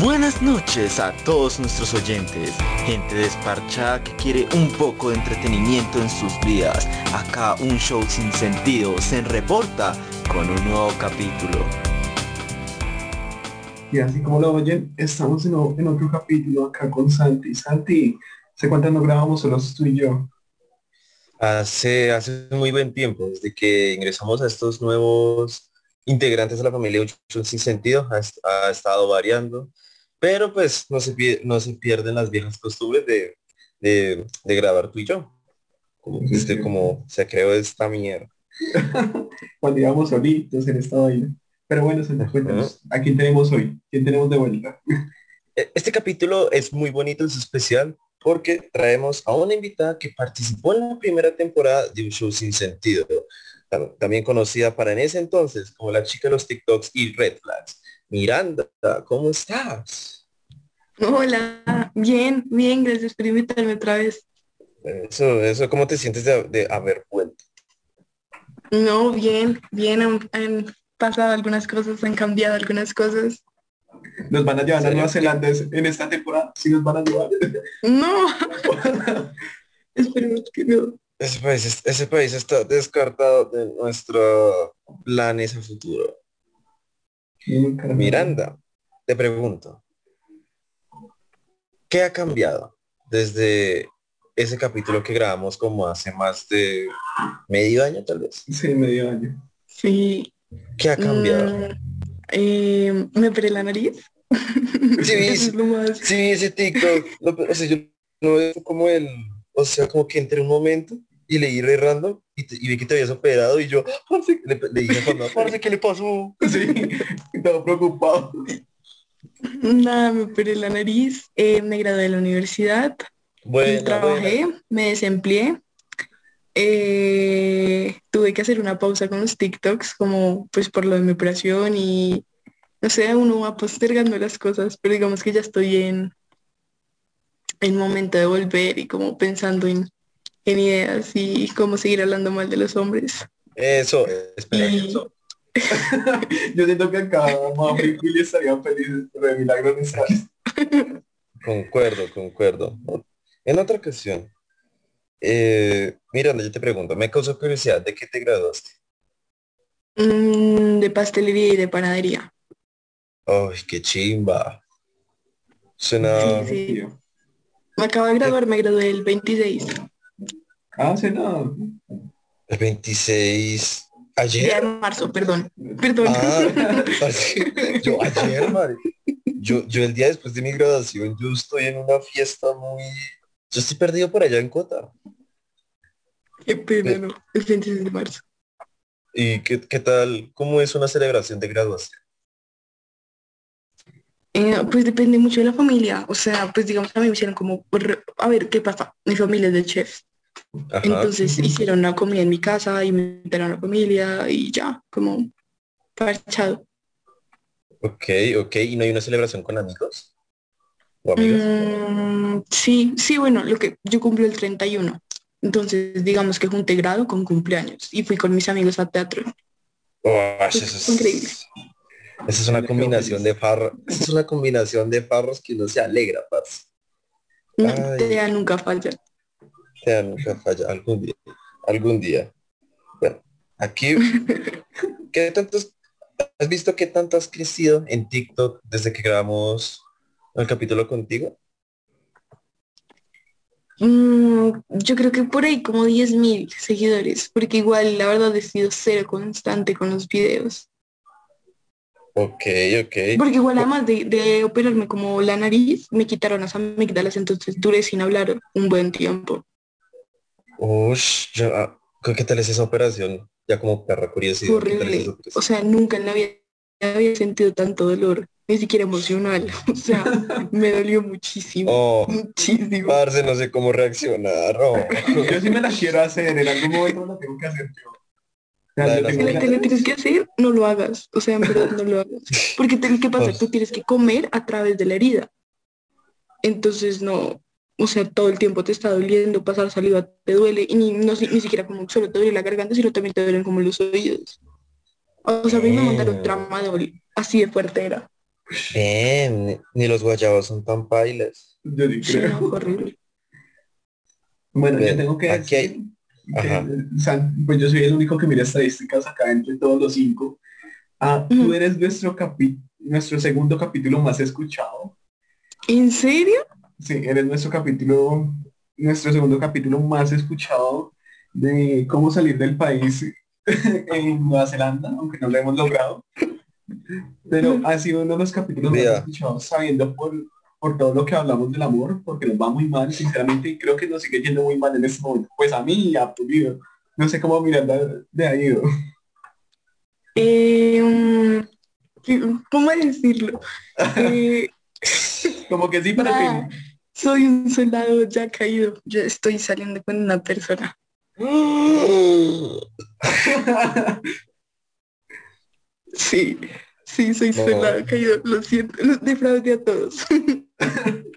Buenas noches a todos nuestros oyentes, gente desparchada que quiere un poco de entretenimiento en sus vidas. Acá un show sin sentido se reporta con un nuevo capítulo. Y así como lo oyen, estamos en, otro capítulo acá con Santi. Santi, ¿se cuánto no grabamos solo tú y yo? Hace, hace muy buen tiempo, desde que ingresamos a estos nuevos integrantes de la familia Uchun Sin Sentido, ha, est- ha estado variando, pero pues no se, no se pierden las viejas costumbres de, de, de grabar tú y yo, como, este, se creó esta mierda. Cuando íbamos solitos en esta vaina. Pero bueno, Santi, cuéntanos, ¿a quién tenemos hoy? ¿Quién tenemos de vuelta? E- Este capítulo es muy bonito, es especial, porque traemos a una invitada que participó en la primera temporada de un show sin sentido, también conocida para en ese entonces como la chica de los TikToks y Red Flags. Miranda, ¿cómo estás? Hola, bien, bien, gracias por invitarme otra vez. Eso, eso, ¿cómo te sientes de, de haber vuelto? No, bien, bien, han, han pasado algunas cosas, han cambiado algunas cosas. ¿Nos van a llevar a. Nueva Zelanda en esta temporada? ¿Sí nos van a llevar? No, esperemos que no. Ese país, es- ese país está descartado de nuestros planes a futuro. Miranda, te pregunto, ¿qué ha cambiado desde ese capítulo que grabamos como hace más de medio año tal vez? Sí, medio año. Sí. ¿Qué ha cambiado? mm, eh, me operé la nariz. Sí, vi, Eso es lo más. sí, vi ese TikTok, no, pero, o sea, yo no veo como el, o sea, como que entré un momento y leí re random y, te- y vi que te habías operado y yo, parce, le, le dije parce, ¿qué le pasó? Sí, estaba preocupado. Nada, me operé la nariz, eh, me gradué de la universidad, Bueno, trabajé, me desempleé. eh, tuve que hacer una pausa con los TikToks, como pues por lo de mi operación y no sé, uno va postergando las cosas, pero digamos que ya estoy en el momento de volver y como pensando en, en ideas y cómo seguir hablando mal de los hombres. Eso, espera, Y- eso. Yo siento que acá Mami y Willy estarían felices, pero de milagro no está. Concuerdo, concuerdo. En otra ocasión, eh, Miranda, yo te pregunto, me causó curiosidad, ¿de qué te graduaste? Mm, de pastelería y de panadería. Ay, qué chimba. Suena... Sí, sí. Me acabo de graduar, me gradué el 26 Ah, sí, no. El 26... de ¿Ayer? marzo, perdón. Perdón. Ah, parce, yo ayer, madre. Yo, yo el día después de mi graduación, yo estoy en una fiesta muy... Yo estoy perdido por allá en Cota. Qué pena, no. El 26 de marzo. ¿Y qué, qué tal? ¿Cómo es una celebración de graduación? Eh, pues depende mucho de la familia. O sea, pues digamos, a mí me hicieron como, a ver, ¿qué pasa? Mi familia es de chefs. Ajá. Entonces hicieron una comida en mi casa y me invitaron a la familia y ya, como parchado. Ok, ok. ¿Y no hay una celebración con amigos? ¿O amigas? Mm, sí, sí, bueno, lo que yo cumplo el 31. Entonces, digamos que junté grado con cumpleaños y fui con mis amigos a teatro. Oh, Pues, eso es increíble. Esa es una combinación de farros. Esa es una combinación de farros que uno se alegra, parce. No, nunca falla. Sea, nunca falla. Algún día. Algún día. Bueno, aquí. ¿Qué tantos? ¿Has visto qué tanto has crecido en TikTok desde que grabamos el capítulo contigo? Mm, yo creo que por ahí como 10.000 seguidores, porque igual la verdad he sido cero constante con los videos. Ok, ok. Porque igual además de, de operarme como la nariz, me quitaron las amígdalas, entonces duré sin hablar un buen tiempo. Yo, ah, ¿qué tal es esa operación? Ya como perra curiosidad. Fue ¿qué tal es horrible. O sea, nunca en la vida había sentido tanto dolor, ni siquiera emocional. O sea, me dolió muchísimo, Oh, muchísimo. parce, no sé cómo reaccionar. oh. Yo sí me la quiero hacer, en algún momento la tengo que hacer yo. O sea, La te lo tienes que hacer, no lo hagas. O sea, en verdad no lo hagas. Porque te- ¿qué pasa? Pues- Tú tienes que comer a través de la herida. Entonces no, o sea, todo el tiempo te está doliendo, pasar saliva te duele, y ni, no, ni siquiera como solo te duele la garganta, sino también te duelen como los oídos. O sea, a mí me mandaron Mm. tramadol, así de fuerte era. Ni- ni los guayabos son tan pailas. Yo ni Sí, creo. no, horrible. Bueno, yo Bien, tengo que aquí hay- decir que, Ajá. Pues yo soy el único que mira estadísticas acá entre todos los cinco. Ah, tú eres nuestro capi nuestro segundo capítulo más escuchado. ¿En serio? Sí, eres nuestro capítulo, nuestro segundo capítulo más escuchado de cómo salir del país en Nueva Zelanda, aunque no lo hemos logrado. Pero ha sido uno de los capítulos Vea. más escuchados, sabiendo por, por todo lo que hablamos del amor, porque nos va muy mal, sinceramente, y creo que nos sigue yendo muy mal en este momento. Pues a mí y a. No sé cómo Miranda de ha ido. Eh, mm, ¿Cómo decirlo? Eh, Como que sí, pero ah, que... soy un soldado ya caído. Yo estoy saliendo con una persona. Sí, sí, soy No. soldado caído. Lo siento, los defraudé a todos.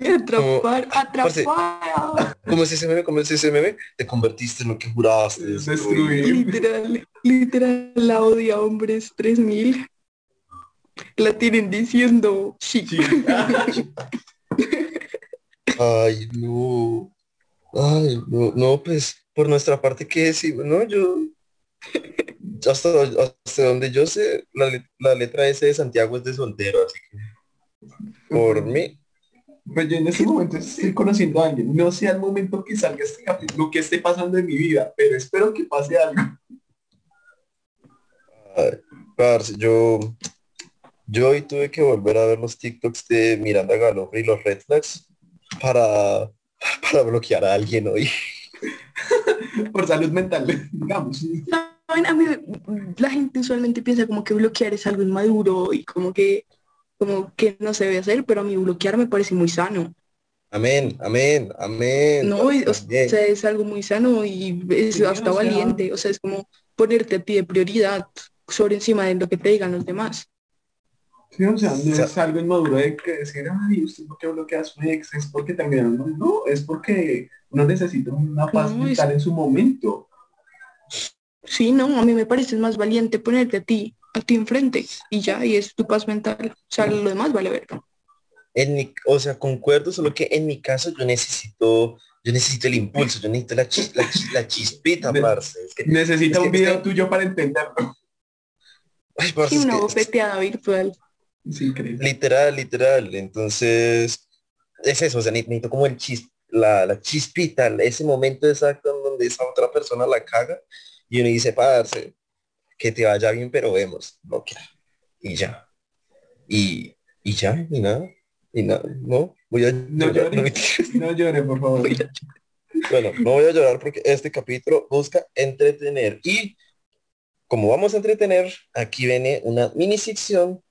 Atrapar, atrapar. ¿Cómo es ese meme? ¿Cómo es ese meme? Te convertiste en lo que juraste destruir. Literal, literal, la odia hombres 3000. La tienen diciendo chic. Sí. Ay, no. Ay, no, no, pues por nuestra parte, ¿qué decimos? No, yo hasta, hasta donde yo sé, la, la letra S de Santiago es de soltero, así que por mí, Pues yo en este momento estoy conociendo a alguien. No sé al momento que salga este capítulo que esté pasando en mi vida, pero espero que pase algo. ay, parce, yo, yo hoy tuve que volver a ver los TikToks de Miranda Galofre y los Red Flags para, para bloquear a alguien hoy. Por salud mental, digamos. Saben, a mí la gente usualmente piensa como que bloquear es algo inmaduro y como que como que no se debe hacer, pero a mí bloquear me parece muy sano. Amén, amén, amén. No, o sea, es algo muy sano y es Sí, hasta o sea- valiente. O sea, es como ponerte a ti de prioridad sobre encima de lo que te digan los demás. Sí, o sea, no O sea- es algo inmaduro de que decir, ay, ¿usted por qué bloquea a su ex? Es porque terminaron. No, no, es porque uno necesita una paz No, es- mental en su momento. Sí, no, a mí me parece más valiente ponerte a ti, a ti enfrente y ya, y es tu paz mental. O sea, lo demás vale ver. En mi, o sea, concuerdo, solo que en mi caso yo necesito, yo necesito el impulso, yo necesito la, chis- la, chis- la chispita, De- parce. Es que, Necesita Es que- un video es que- tuyo para entenderlo. ay, parce, Y es una que- bofeteada virtual. Es increíble. literal, literal. Entonces, es eso, o sea, ne- necesito como el chis, la, la chispita, ese momento exacto en donde esa otra persona la caga y uno dice, parce, que te vaya bien, pero vemos, no Y ya. Y, y ya, y nada. Y nada, no, voy a No llorar, no. No llore, por favor. Bueno, no voy a llorar porque este capítulo busca entretener y como vamos a entretener, aquí viene una mini sección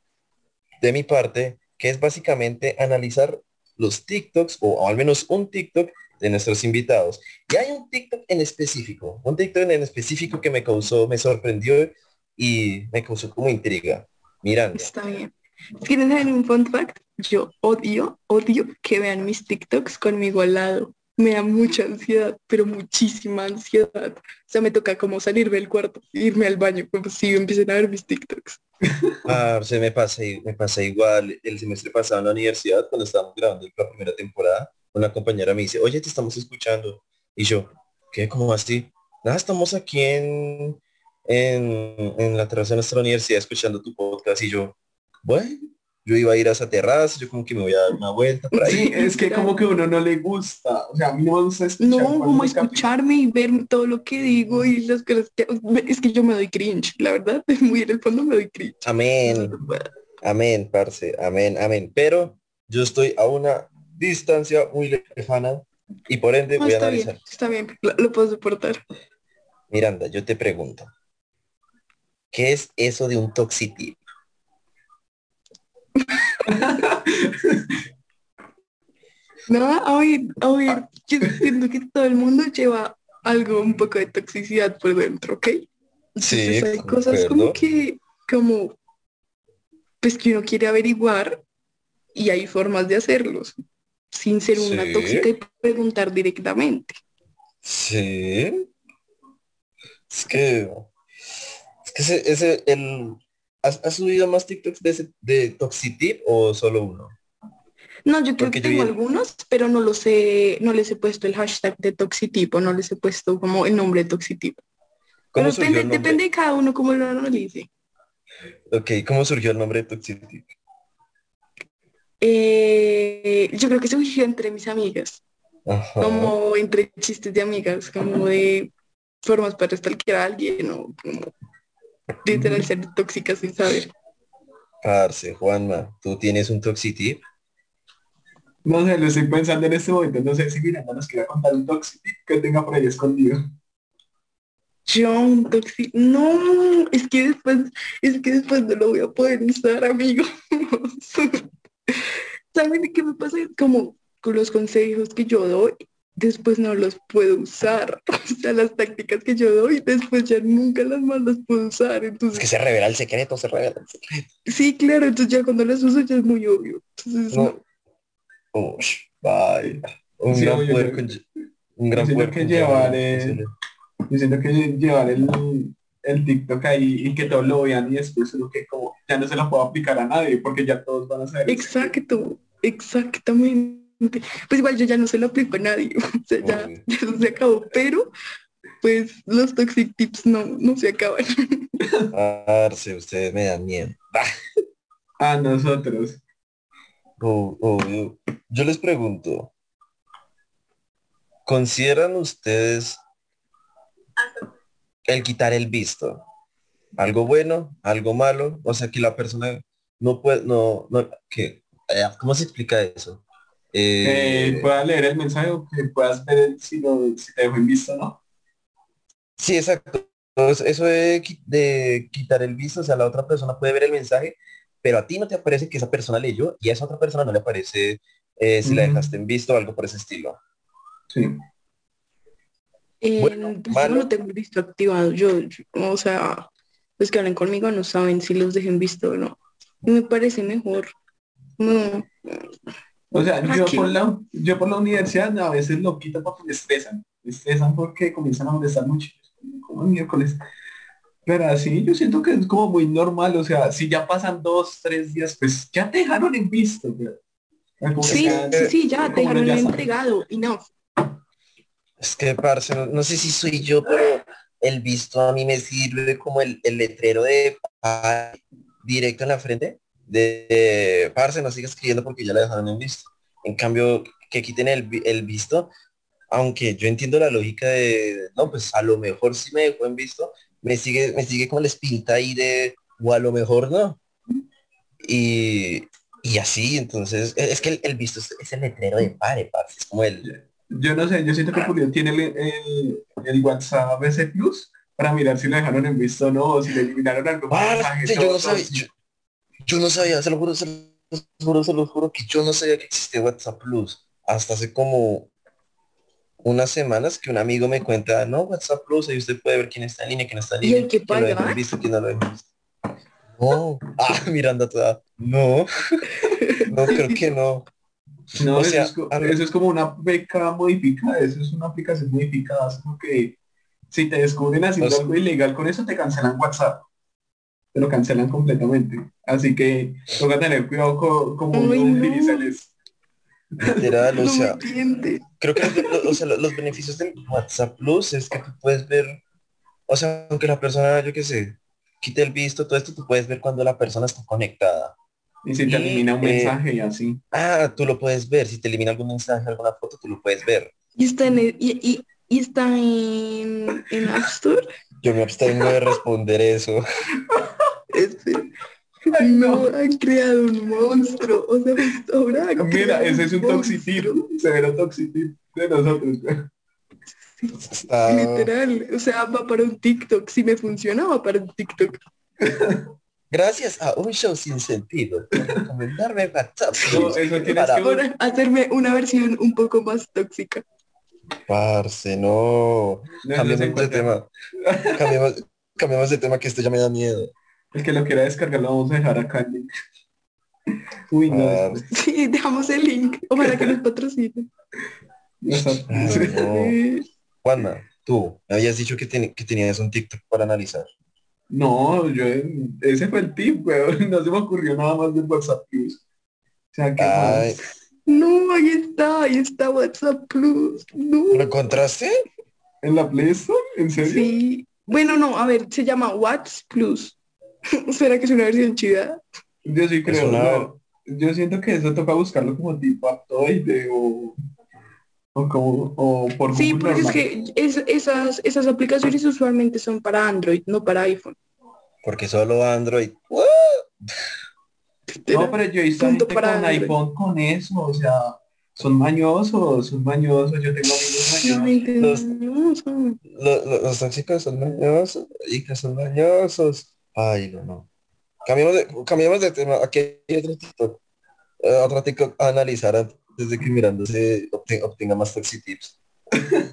de mi parte que es básicamente analizar los TikToks o al menos un TikTok de nuestros invitados. Y hay un TikTok en específico, un TikTok en específico que me causó, me sorprendió y me causó como intriga. Mirando. Está bien. ¿Quieren saber un fun fact? Yo odio, odio que vean mis TikToks conmigo al lado. Me da mucha ansiedad, pero muchísima ansiedad. O sea, me toca como salirme del cuarto, irme al baño, como si empiecen a ver mis TikToks. Ah, se me pasa, me pasa igual el semestre pasado en la universidad cuando estábamos grabando la primera temporada. Una compañera me dice, oye, te estamos escuchando. Y yo, ¿qué? ¿Cómo así? Nada, estamos aquí en, en, en la terraza de nuestra universidad escuchando tu podcast. Y yo, bueno, yo iba a ir a esa terraza, yo como que me voy a dar una vuelta por ahí. Sí, es que como que a uno no le gusta. O sea, a mí no me gusta escuchar. No, como escucharme y ver todo lo que digo y las cosas que... Es que yo me doy cringe, la verdad. Muy en el fondo me doy cringe. Amén, amén, parce, amén, amén. Pero yo estoy a una distancia muy lejana y por ende No, voy a está analizar. bien, está bien, lo, lo puedo soportar. Miranda, yo te pregunto, ¿qué es eso de un toxitip? No, a ver, yo siento que todo el mundo lleva algo, un poco de toxicidad por dentro, ¿ok? Entonces hay cosas como que, como, pues que uno quiere averiguar y hay formas de hacerlos, sin ser una Sí. tóxica y preguntar directamente. Sí. Es que, es que ese, ese- el, ¿has, has subido más TikToks de, ese- de Toxitip o solo uno? No, yo creo Porque que tengo vi- algunos, pero no los he, no les he puesto el hashtag de toxitipo, no les he puesto como el nombre de toxitipo. ¿Cómo Pero depende, de cada uno cómo lo analice. Ok, ¿cómo surgió el nombre de Toxitip? Eh, yo creo que surgió entre mis amigas, Ajá. como entre chistes de amigas, como de formas para stalkear a alguien o como literal ser tóxica sin saber. Parce, Juanma, ¿tú tienes un Toxitip? No sé, lo estoy pensando en este momento. No sé si Miranda nos quiera contar un tóxico que tenga por ahí escondido. Yo un toxi... No, es que después, es que después no lo voy a poder usar, amigos. ¿Saben qué me pasa? Como con los consejos que yo doy, después no los puedo usar. O sea, las tácticas que yo doy, después ya nunca las más las puedo usar. Es Entonces, que se revela el secreto, se revela el secreto. sí, claro, entonces ya cuando las uso ya es muy obvio. Entonces, No. no. Vaya. Un Sí, gran poder con- un gran siento poder que llevar. Yo siento que llevar el, el TikTok ahí y que todos lo vean y después uno que como ya no se lo puedo aplicar a nadie porque ya todos van a saber. Exacto, exactamente. Pues igual yo ya no se lo aplico a nadie, o sea, ya, eso se acabó, pero pues los toxic tips no, no se acaban. Ustedes me dan miedo. A nosotros. oh, obvio. Yo les pregunto, ¿consideran ustedes el quitar el visto algo bueno, algo malo? O sea, que la persona no puede, no, no, que, eh, ¿cómo se explica eso? Eh, Eh, puedas leer el mensaje o que puedas ver si, lo, si te dejó en visto, ¿no? Sí, exacto. Entonces, eso de, de quitar el visto, o sea, la otra persona puede ver el mensaje, pero a ti no te aparece que esa persona leyó y a esa otra persona no le aparece eh, si la dejaste en visto o algo por ese estilo. Sí. Eh, Bueno, pues yo no tengo el visto activado, yo, yo- o sea, los que hablan conmigo no saben si los dejen visto o no. Y me parece mejor. No, O sea, yo por, la, yo por la universidad a veces lo quito porque me estresan. Me estresan porque comienzan a molestar mucho. Como el miércoles. Pero así yo siento que es como muy normal. O sea, si ya pasan dos, tres días, pues ya te dejaron en visto. sí, ya- sí, sí, ya, te dejaron ya entregado y no. Es que, parce, no, no sé si soy yo, pero el visto a mí me sirve como el, el letrero de pa- directo en la frente de, de, parce, no sigas escribiendo porque ya la dejaron en visto. En cambio, que quiten el, el visto, aunque yo entiendo la lógica de, no, pues a lo mejor sí me dejó en visto, me sigue, me sigue como la espinita ahí de, o a lo mejor no. Y, y así, entonces, es es que el, el visto es, es el letrero de pare, parce, es como el, Yo no sé, yo siento que Julio tiene el, el, el WhatsApp ese Plus para mirar si le dejaron en visto o no, o si le eliminaron algún mensaje. Parce, yo no todos. sabía, yo, yo no sabía, se lo juro, se lo juro, se lo juro que yo no sabía que existía WhatsApp Plus. Hasta hace como unas semanas que un amigo me cuenta, no, WhatsApp Plus, ahí usted puede ver quién está en línea, quién está en ¿Y línea, hay que quién lo visto, quién no lo visto. No, ah, Miranda toda, no, no, creo que no. No, O eso, sea, es, eso es como una beca modificada, eso es una aplicación modificada, es como que si te descubren haciendo O sea- algo ilegal con eso, te cancelan WhatsApp. Te lo cancelan completamente. Así que toca tener cuidado con cómo no. utiliza el es- Literal, o no sea, creo que los, los- o sea, los beneficios del WhatsApp Plus es que tú puedes ver, o sea, aunque la persona, yo qué sé, quite el visto, todo esto, tú puedes ver cuando la persona está conectada. y si te Y, elimina un eh, mensaje y así. Ah, tú lo puedes ver. Si te elimina algún mensaje, alguna foto, tú lo puedes ver. Y está en, el- y, y, y está en, en App Store. Yo me abstengo de responder eso. Ay, no, no. han creado un monstruo. O sea, ahora Mira, ese es un toxitip, severo toxitip de nosotros. Está... Literal. O sea, va para un TikTok. Si me funciona, va para un TikTok. Gracias a un show sin sentido recomendarme WhatsApp. No, eso tienes Para- que- Ahora hacerme una versión un poco más tóxica. Parce, no. No, se de tema. Cambiemos, cambiemos de tema que esto ya me da miedo. El que lo quiera descargar lo vamos a dejar acá. en link. Uy, no, Ah. Sí, dejamos el link. Ojalá que nos patrocinen. No Juanma, tú me habías dicho que, ten- que tenías un TikTok para analizar. No, yo, ese fue el tip, weón. No se me ocurrió nada más de WhatsApp. O sea, que Ay, No, ahí está, ahí está WhatsApp Plus. No. ¿Lo encontraste? en la Play Store, ¿en serio? Sí. Bueno, no, a ver, se llama WhatsApp Plus. ¿Será que es una versión chida? Yo sí creo. una- no, Yo siento que eso toca buscarlo como tipo Aptoide o, o como o por Sí, Google porque es que es- esas, esas aplicaciones usualmente son para Android, no para iPhone. Porque solo Android. ¡What! No, pero yo he visto Punto gente para con iPhone con eso, o sea, son mañosos, son mañosos, yo tengo amigos mañosos. Los- no son. Lo- lo- los tóxicos son dañosos, y que son dañosos. Ay, no, no. Cambiamos de, cambiamos de tema. Aquí hay otro TikTok. eh, otro TikTok a analizar antes de que mirándose obte- obtenga más toxic tips.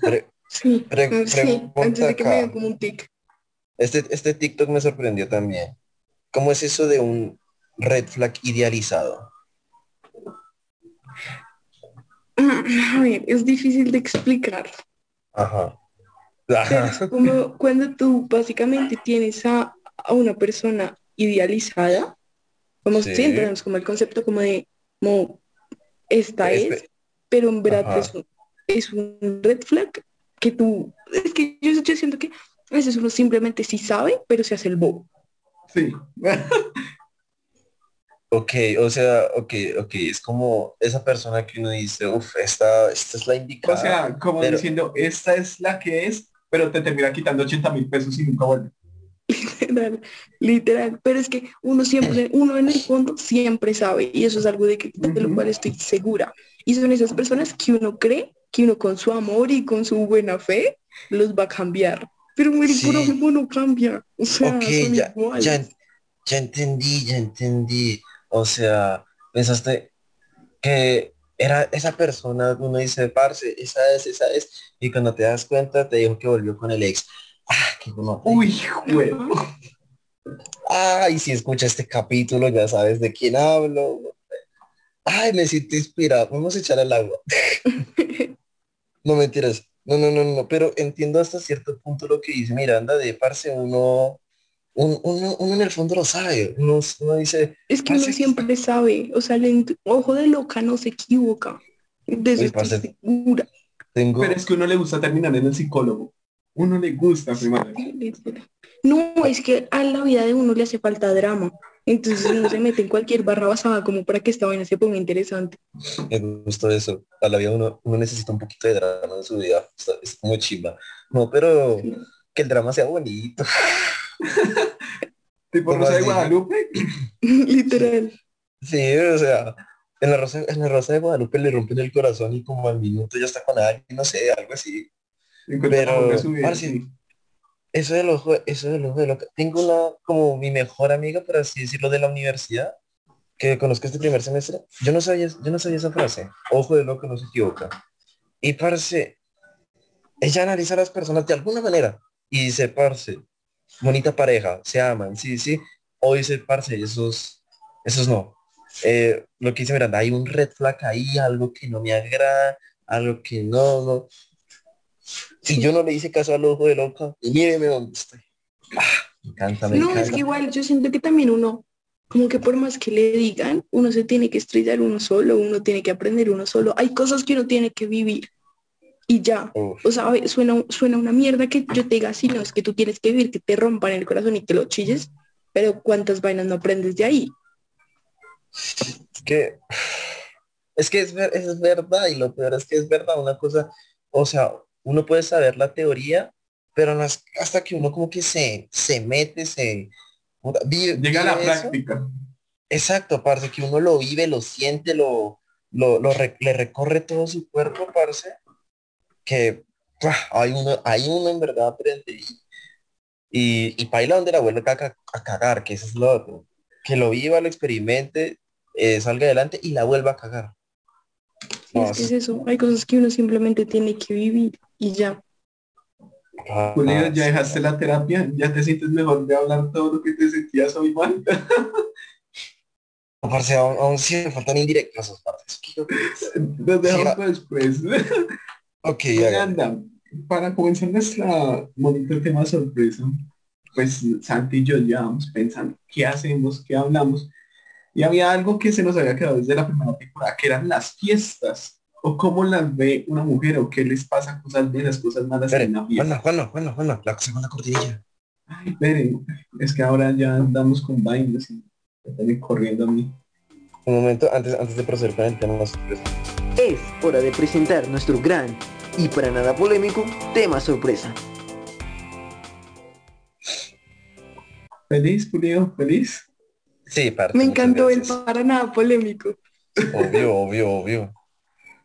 Pre- Sí, pre- sí, antes de que me como un tic. Este, este TikTok me sorprendió también. ¿Cómo es eso de un red flag idealizado? A ver, es difícil de explicar. Ajá. Pero Ajá. es como cuando tú básicamente tienes a, a una persona idealizada, como Sí. si entendemos como el concepto como de, como, esta Espe- es, pero en verdad es un, es un red flag que tú, es que yo, yo siento que a veces uno simplemente sí sabe, pero se hace el bobo. Sí. Ok, o sea, ok, ok, es como esa persona que uno dice, uff, esta, esta es la O indicada. sea, como Pero- diciendo, esta es la que es, pero te termina quitando 80 mil pesos y nunca vuelve. Literal, literal. Pero es que uno siempre, uno en el fondo siempre sabe, y eso es algo de, que, de lo cual estoy segura. Y son esas personas que uno cree que uno con su amor y con su buena fe los va a cambiar. Pero el Sí. puro no cambia. O sea, ok, son ya, iguales. ya, ya entendí, ya entendí. O sea, pensaste que era esa persona, uno dice, parce, esa es, esa es, y cuando te das cuenta te dijo que volvió con el ex. Ah, qué bueno. Uy. Ajá. Ay, si escucha este capítulo ya sabes de quién hablo. Ay, me siento inspirado. Vamos a echar al agua. No mentiras. No, no, no, no. Pero entiendo hasta cierto punto lo que dice Miranda de parce, uno, un- uno, uno en el fondo lo sabe. Uno, uno dice, Es que uno siempre sabe. O sea, el ojo de loca no se equivoca. De eso estoy segura. tengo. Pero es que a uno le gusta terminar en el psicólogo. Uno le gusta primero. No, es que a la vida de uno le hace falta drama. Entonces uno se mete en cualquier barra basada como para que esta vaina se ponga interesante. Me gustó eso. A la vida uno, uno necesita un poquito de drama en su vida. Es como chimba. No, pero Sí. que el drama sea bonito. Tipo ¿Cómo Rosa de? Guadalupe. Literal. Sí, o sea, en la Rosa, en la Rosa de Guadalupe le rompen el corazón y como al minuto ya está con alguien, no sé, algo así. Pero. Eso del ojo, eso del ojo de loca. Tengo una, como mi mejor amiga, por así decirlo, de la universidad, que conozco este primer semestre. Yo no sabía, yo no sabía esa frase. Ojo de loco no se equivoca. Y parce, ella analiza a las personas de alguna manera y dice, parce, bonita pareja, se aman, sí, sí. O dice, parce, esos, esos no. Eh, lo que dice Miranda, hay un red flag ahí, algo que no me agrada, algo que no, no. Y yo no le hice caso al ojo de loca. Y míreme dónde estoy. Ah, me encanta, me No, encanta. es que igual yo siento que también uno, como que por más que le digan, uno se tiene que estrellar uno solo, uno tiene que aprender uno solo. Hay cosas que uno tiene que vivir y ya. Uf, O sea, suena, suena una mierda que yo te diga así, no, es que tú tienes que vivir, que te rompan el corazón y que lo chilles, pero ¿cuántas vainas no aprendes de ahí? es que es que es, es verdad y lo peor es que es verdad una cosa, o sea, uno puede saber la teoría, pero no es hasta que uno como que se, se mete, se vive, Llega a la eso. práctica. Exacto, parce, que uno lo vive, lo siente, lo, lo, lo re- le recorre todo su cuerpo, parce, que ¡pua! hay uno, hay uno en verdad aprende y, y, y paila donde la vuelve a, ca- a cagar, que eso es lo otro. Que lo viva, lo experimente, eh, salga adelante y la vuelva a cagar. Sí, No, es que es eso, hay cosas que uno simplemente tiene que vivir y ya. Ah, Julio, ya dejaste la terapia, ya te sientes mejor de hablar todo lo que te sentías hoy mal. No, parce, aún, aún sí me faltan indirectas esas partes. Nos dejamos Sí, para después. Ok, Oigan, haga. anda, para comenzar nuestra bonito tema sorpresa, pues Santi y yo llevábamos pensando qué hacemos, qué hablamos. Y había algo que se nos había quedado desde la primera temporada, que eran las fiestas. O cómo las ve una mujer, o qué les pasa cosas buenas, cosas malas en la fiesta. Juana, Juana, Juana, la segunda cordillera. Ay, esperen, es que ahora ya andamos con vainas y me están corriendo a mí. Un momento, antes, antes de proceder con el tema sorpresa. Es hora de presentar nuestro gran y para nada polémico tema sorpresa. ¿Feliz, Julio? ¿Feliz? Sí, parte. Me encantó el para nada polémico. Obvio, obvio, obvio.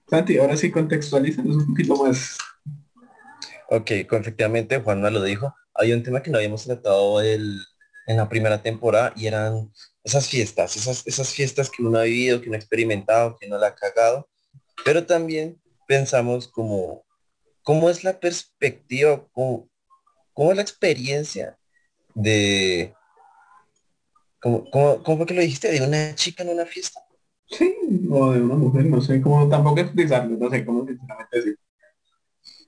Santi, ahora sí contextualízanos un poquito más. Ok, con- efectivamente Juanma lo dijo. Hay un tema que no habíamos tratado el- en la primera temporada y eran esas fiestas, esas, esas fiestas que uno ha vivido, que uno ha experimentado, que uno la ha cagado. Pero también pensamos como, ¿cómo es la perspectiva, cómo, cómo es la experiencia de, cómo, cómo, cómo fue que lo dijiste, de una chica en una fiesta? Sí, o de una mujer, no sé cómo tampoco explicarlo, no sé cómo sinceramente decir.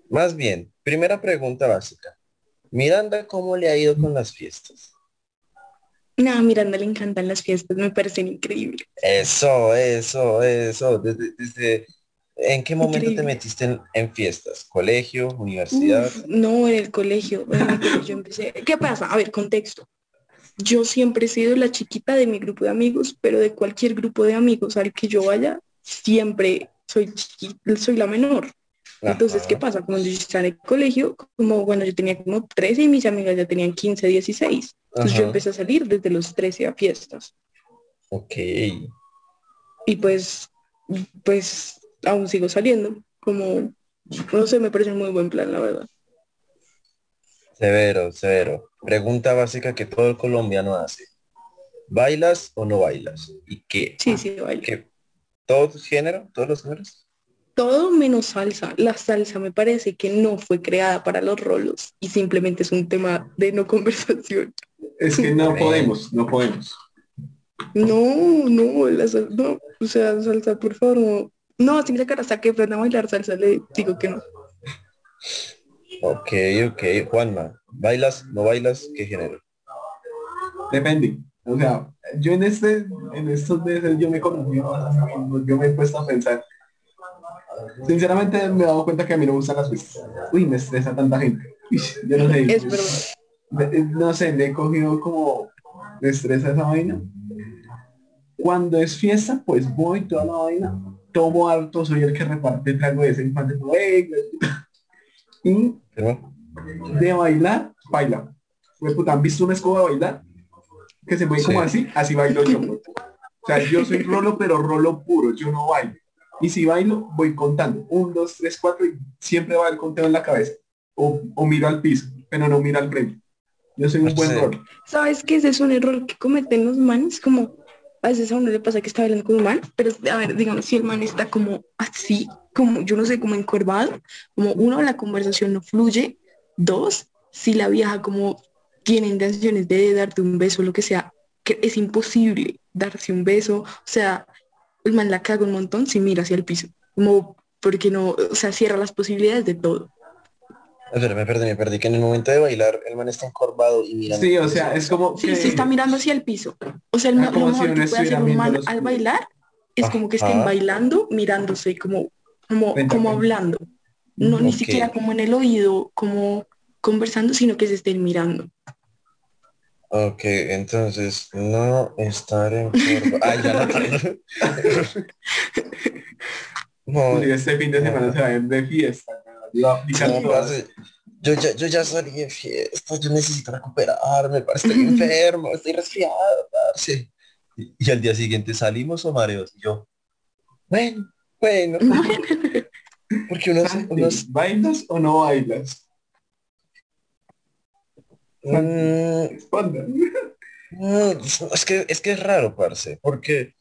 Más bien, primera pregunta básica. Miranda, ¿cómo le ha ido con las fiestas? No, a Miranda le encantan las fiestas, me parecen increíbles. Eso, eso, eso. Desde, desde- ¿En qué momento te metiste en, en fiestas? ¿Colegio? ¿Universidad? Uf, no, en el colegio, colegio empecé. ¿Qué pasa? A ver, contexto. Yo siempre he sido la chiquita de mi grupo de amigos, pero de cualquier grupo de amigos al que yo vaya, siempre soy chiqui- soy la menor. Entonces, Ajá. ¿qué pasa? Cuando yo estaba en el colegio, como bueno, yo tenía como 13 y mis amigas ya tenían 15, 16. Entonces yo empecé a salir desde los 13 a fiestas. Ok. Y pues, pues aún sigo saliendo. Como, no sé, me parece un muy buen plan, la verdad. Severo, severo. Pregunta básica que todo el colombiano hace. ¿Bailas o no bailas? ¿Y qué? Sí, sí, bailo. ¿Qué? ¿Todo género? ¿Todos los géneros? Todo menos salsa. La salsa me parece que no fue creada para los rolos y simplemente es un tema de no conversación. Es que no podemos, no podemos. No, no, la sal- no, o sea, salsa, por favor, no. No, sin sacar hasta que aprenda a bailar salsa, le digo que no. Ok, ok. Juanma, ¿bailas? ¿No bailas? ¿Qué género? Depende. O sea, yo en este, en estos meses yo me conocí, yo me he puesto a pensar. Sinceramente me he dado cuenta que a mí no me gustan las fiestas. Uy, me estresa tanta gente. Uy, yo no sé. Es verdad. No sé, le he cogido como me estresa esa vaina. Cuando es fiesta, pues voy toda la vaina, tomo alto, soy el que reparte trago de ese. Y de bailar, baila. ¿Han visto una escoba bailar? Que se mueve como Sí. así, así bailo yo. O sea, yo soy rolo, pero rolo puro, yo no bailo. Y si bailo, voy contando. Un, dos, tres, cuatro, y siempre va el conteo en la cabeza. O, o miro al piso, pero no miro al premio. Yo soy un buen Sí. rolo. ¿Sabes qué? Ese es un error que cometen los manes, como a veces a uno le pasa que está bailando con un man, pero a ver, digamos, si el man está como así, como, yo no sé, como encorvado, como uno, la conversación no fluye, dos, si la vieja como tiene intenciones de darte un beso, lo que sea, que es imposible darse un beso, o sea, el man la caga un montón si mira hacia el piso, como porque no, o sea, cierra las posibilidades de todo. Espera, me perdí, me perdí. Que en el momento de bailar el man está encorvado y mira. Sí, o sea, es como Sí, que... sí está mirando hacia el piso. O sea, el Ah, lo mejor que puede hacer un man los al bailar es como que estén bailando, mirándose como, como, como hablando. No, ni siquiera como en el oído, como conversando, sino que se estén mirando. Ok, entonces no estar encorvado. Ay, ya no. No, este fin de semana se va a ir de fiesta. ¿No? Va a aplicar no, todas. parce, yo ya, yo ya salí de fiesta, yo necesito recuperarme, parce, estoy enfermo, estoy resfriado, parce. Y, y al día siguiente salimos o mareos. Y yo, bueno, bueno, porque uno, se- Santi, uno se- ¿Bailas o no bailas? mm, es que es que es raro, parce, porque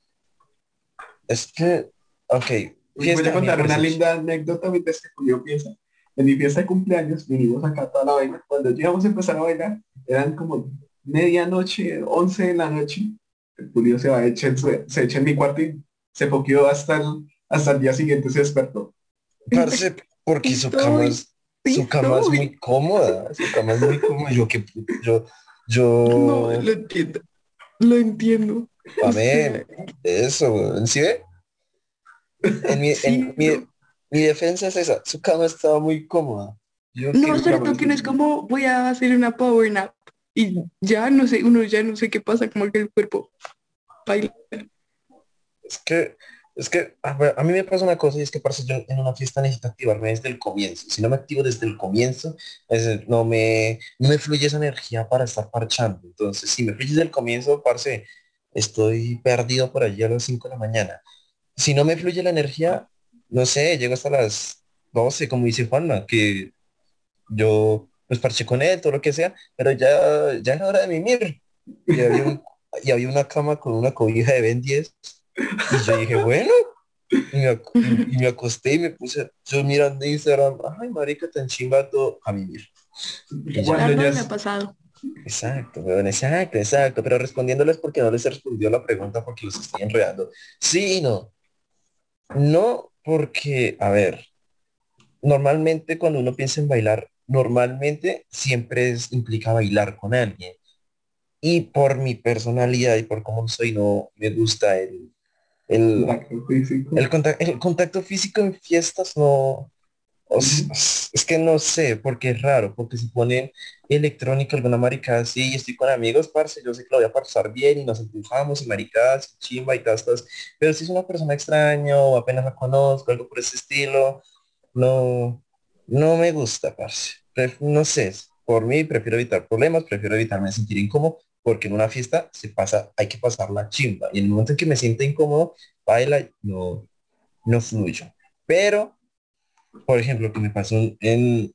es que, ok, Voy a contar una parece linda anécdota mientras que Julio piensa. En mi fiesta de cumpleaños vinimos acá toda la vaina. Cuando íbamos a empezar a bailar, eran como medianoche, 11 de la noche. El Julio se va a echar, se, echa en mi cuarto y se foqueó hasta el, hasta el día siguiente, se despertó. Parce, porque su cama es, su cama es muy cómoda, su cama es muy cómoda. Yo que yo Yo... No, lo entiendo. Lo entiendo. A ver, eso, ¿sí ve? En mi, en mi-. Mi defensa es esa, su cama estaba muy cómoda. Yo No, sobre todo que no es como voy a hacer una power nap y ya no sé, uno ya no sé qué pasa, como que el cuerpo baila. Es que, es que a, mí me pasa una cosa y es que parce, yo en una fiesta necesito activarme desde el comienzo. Si no me activo desde el comienzo, es no me, no me fluye esa energía para estar parchando. Entonces, si me fluye desde el comienzo, parce, estoy perdido por allí a las 5 de la mañana. Si no me fluye la energía, no sé, llego hasta las 12, como dice Juanma, que yo pues parché con él, todo lo que sea, pero ya, ya era hora de mimir. Y había, un- y había una cama con una cobija de Ben 10 y yo dije, bueno, y me, ac- y- y me acosté y me puse, yo mirando Instagram, ay, marica, tan chimba todo, a vivir. Y ya. Ya me ha pasado. Exacto, weón, exacto, exacto, pero respondiéndoles porque no les respondió la pregunta porque los estoy enredando. Sí y no. No porque, a ver, normalmente cuando uno piensa en bailar, normalmente siempre es, implica bailar con alguien. Y por mi personalidad y por cómo soy, no me gusta el, el, Contacto físico. el, el contacto físico en fiestas no... es que no sé, porque es raro, porque si ponen electrónica, alguna maricada así, estoy con amigos, parce, yo sé que lo voy a pasar bien y nos empujamos y maricadas, chimba y tastas, pero si es una persona extraña o apenas la conozco, algo por ese estilo, no, no me gusta, parce. No sé, por mí prefiero evitar problemas, prefiero evitarme sentir incómodo, porque en una fiesta se pasa, hay que pasar la chimba, y en el momento en que me sienta incómodo, baila, no, no fluyo. Pero, por ejemplo, lo que me pasó en, en,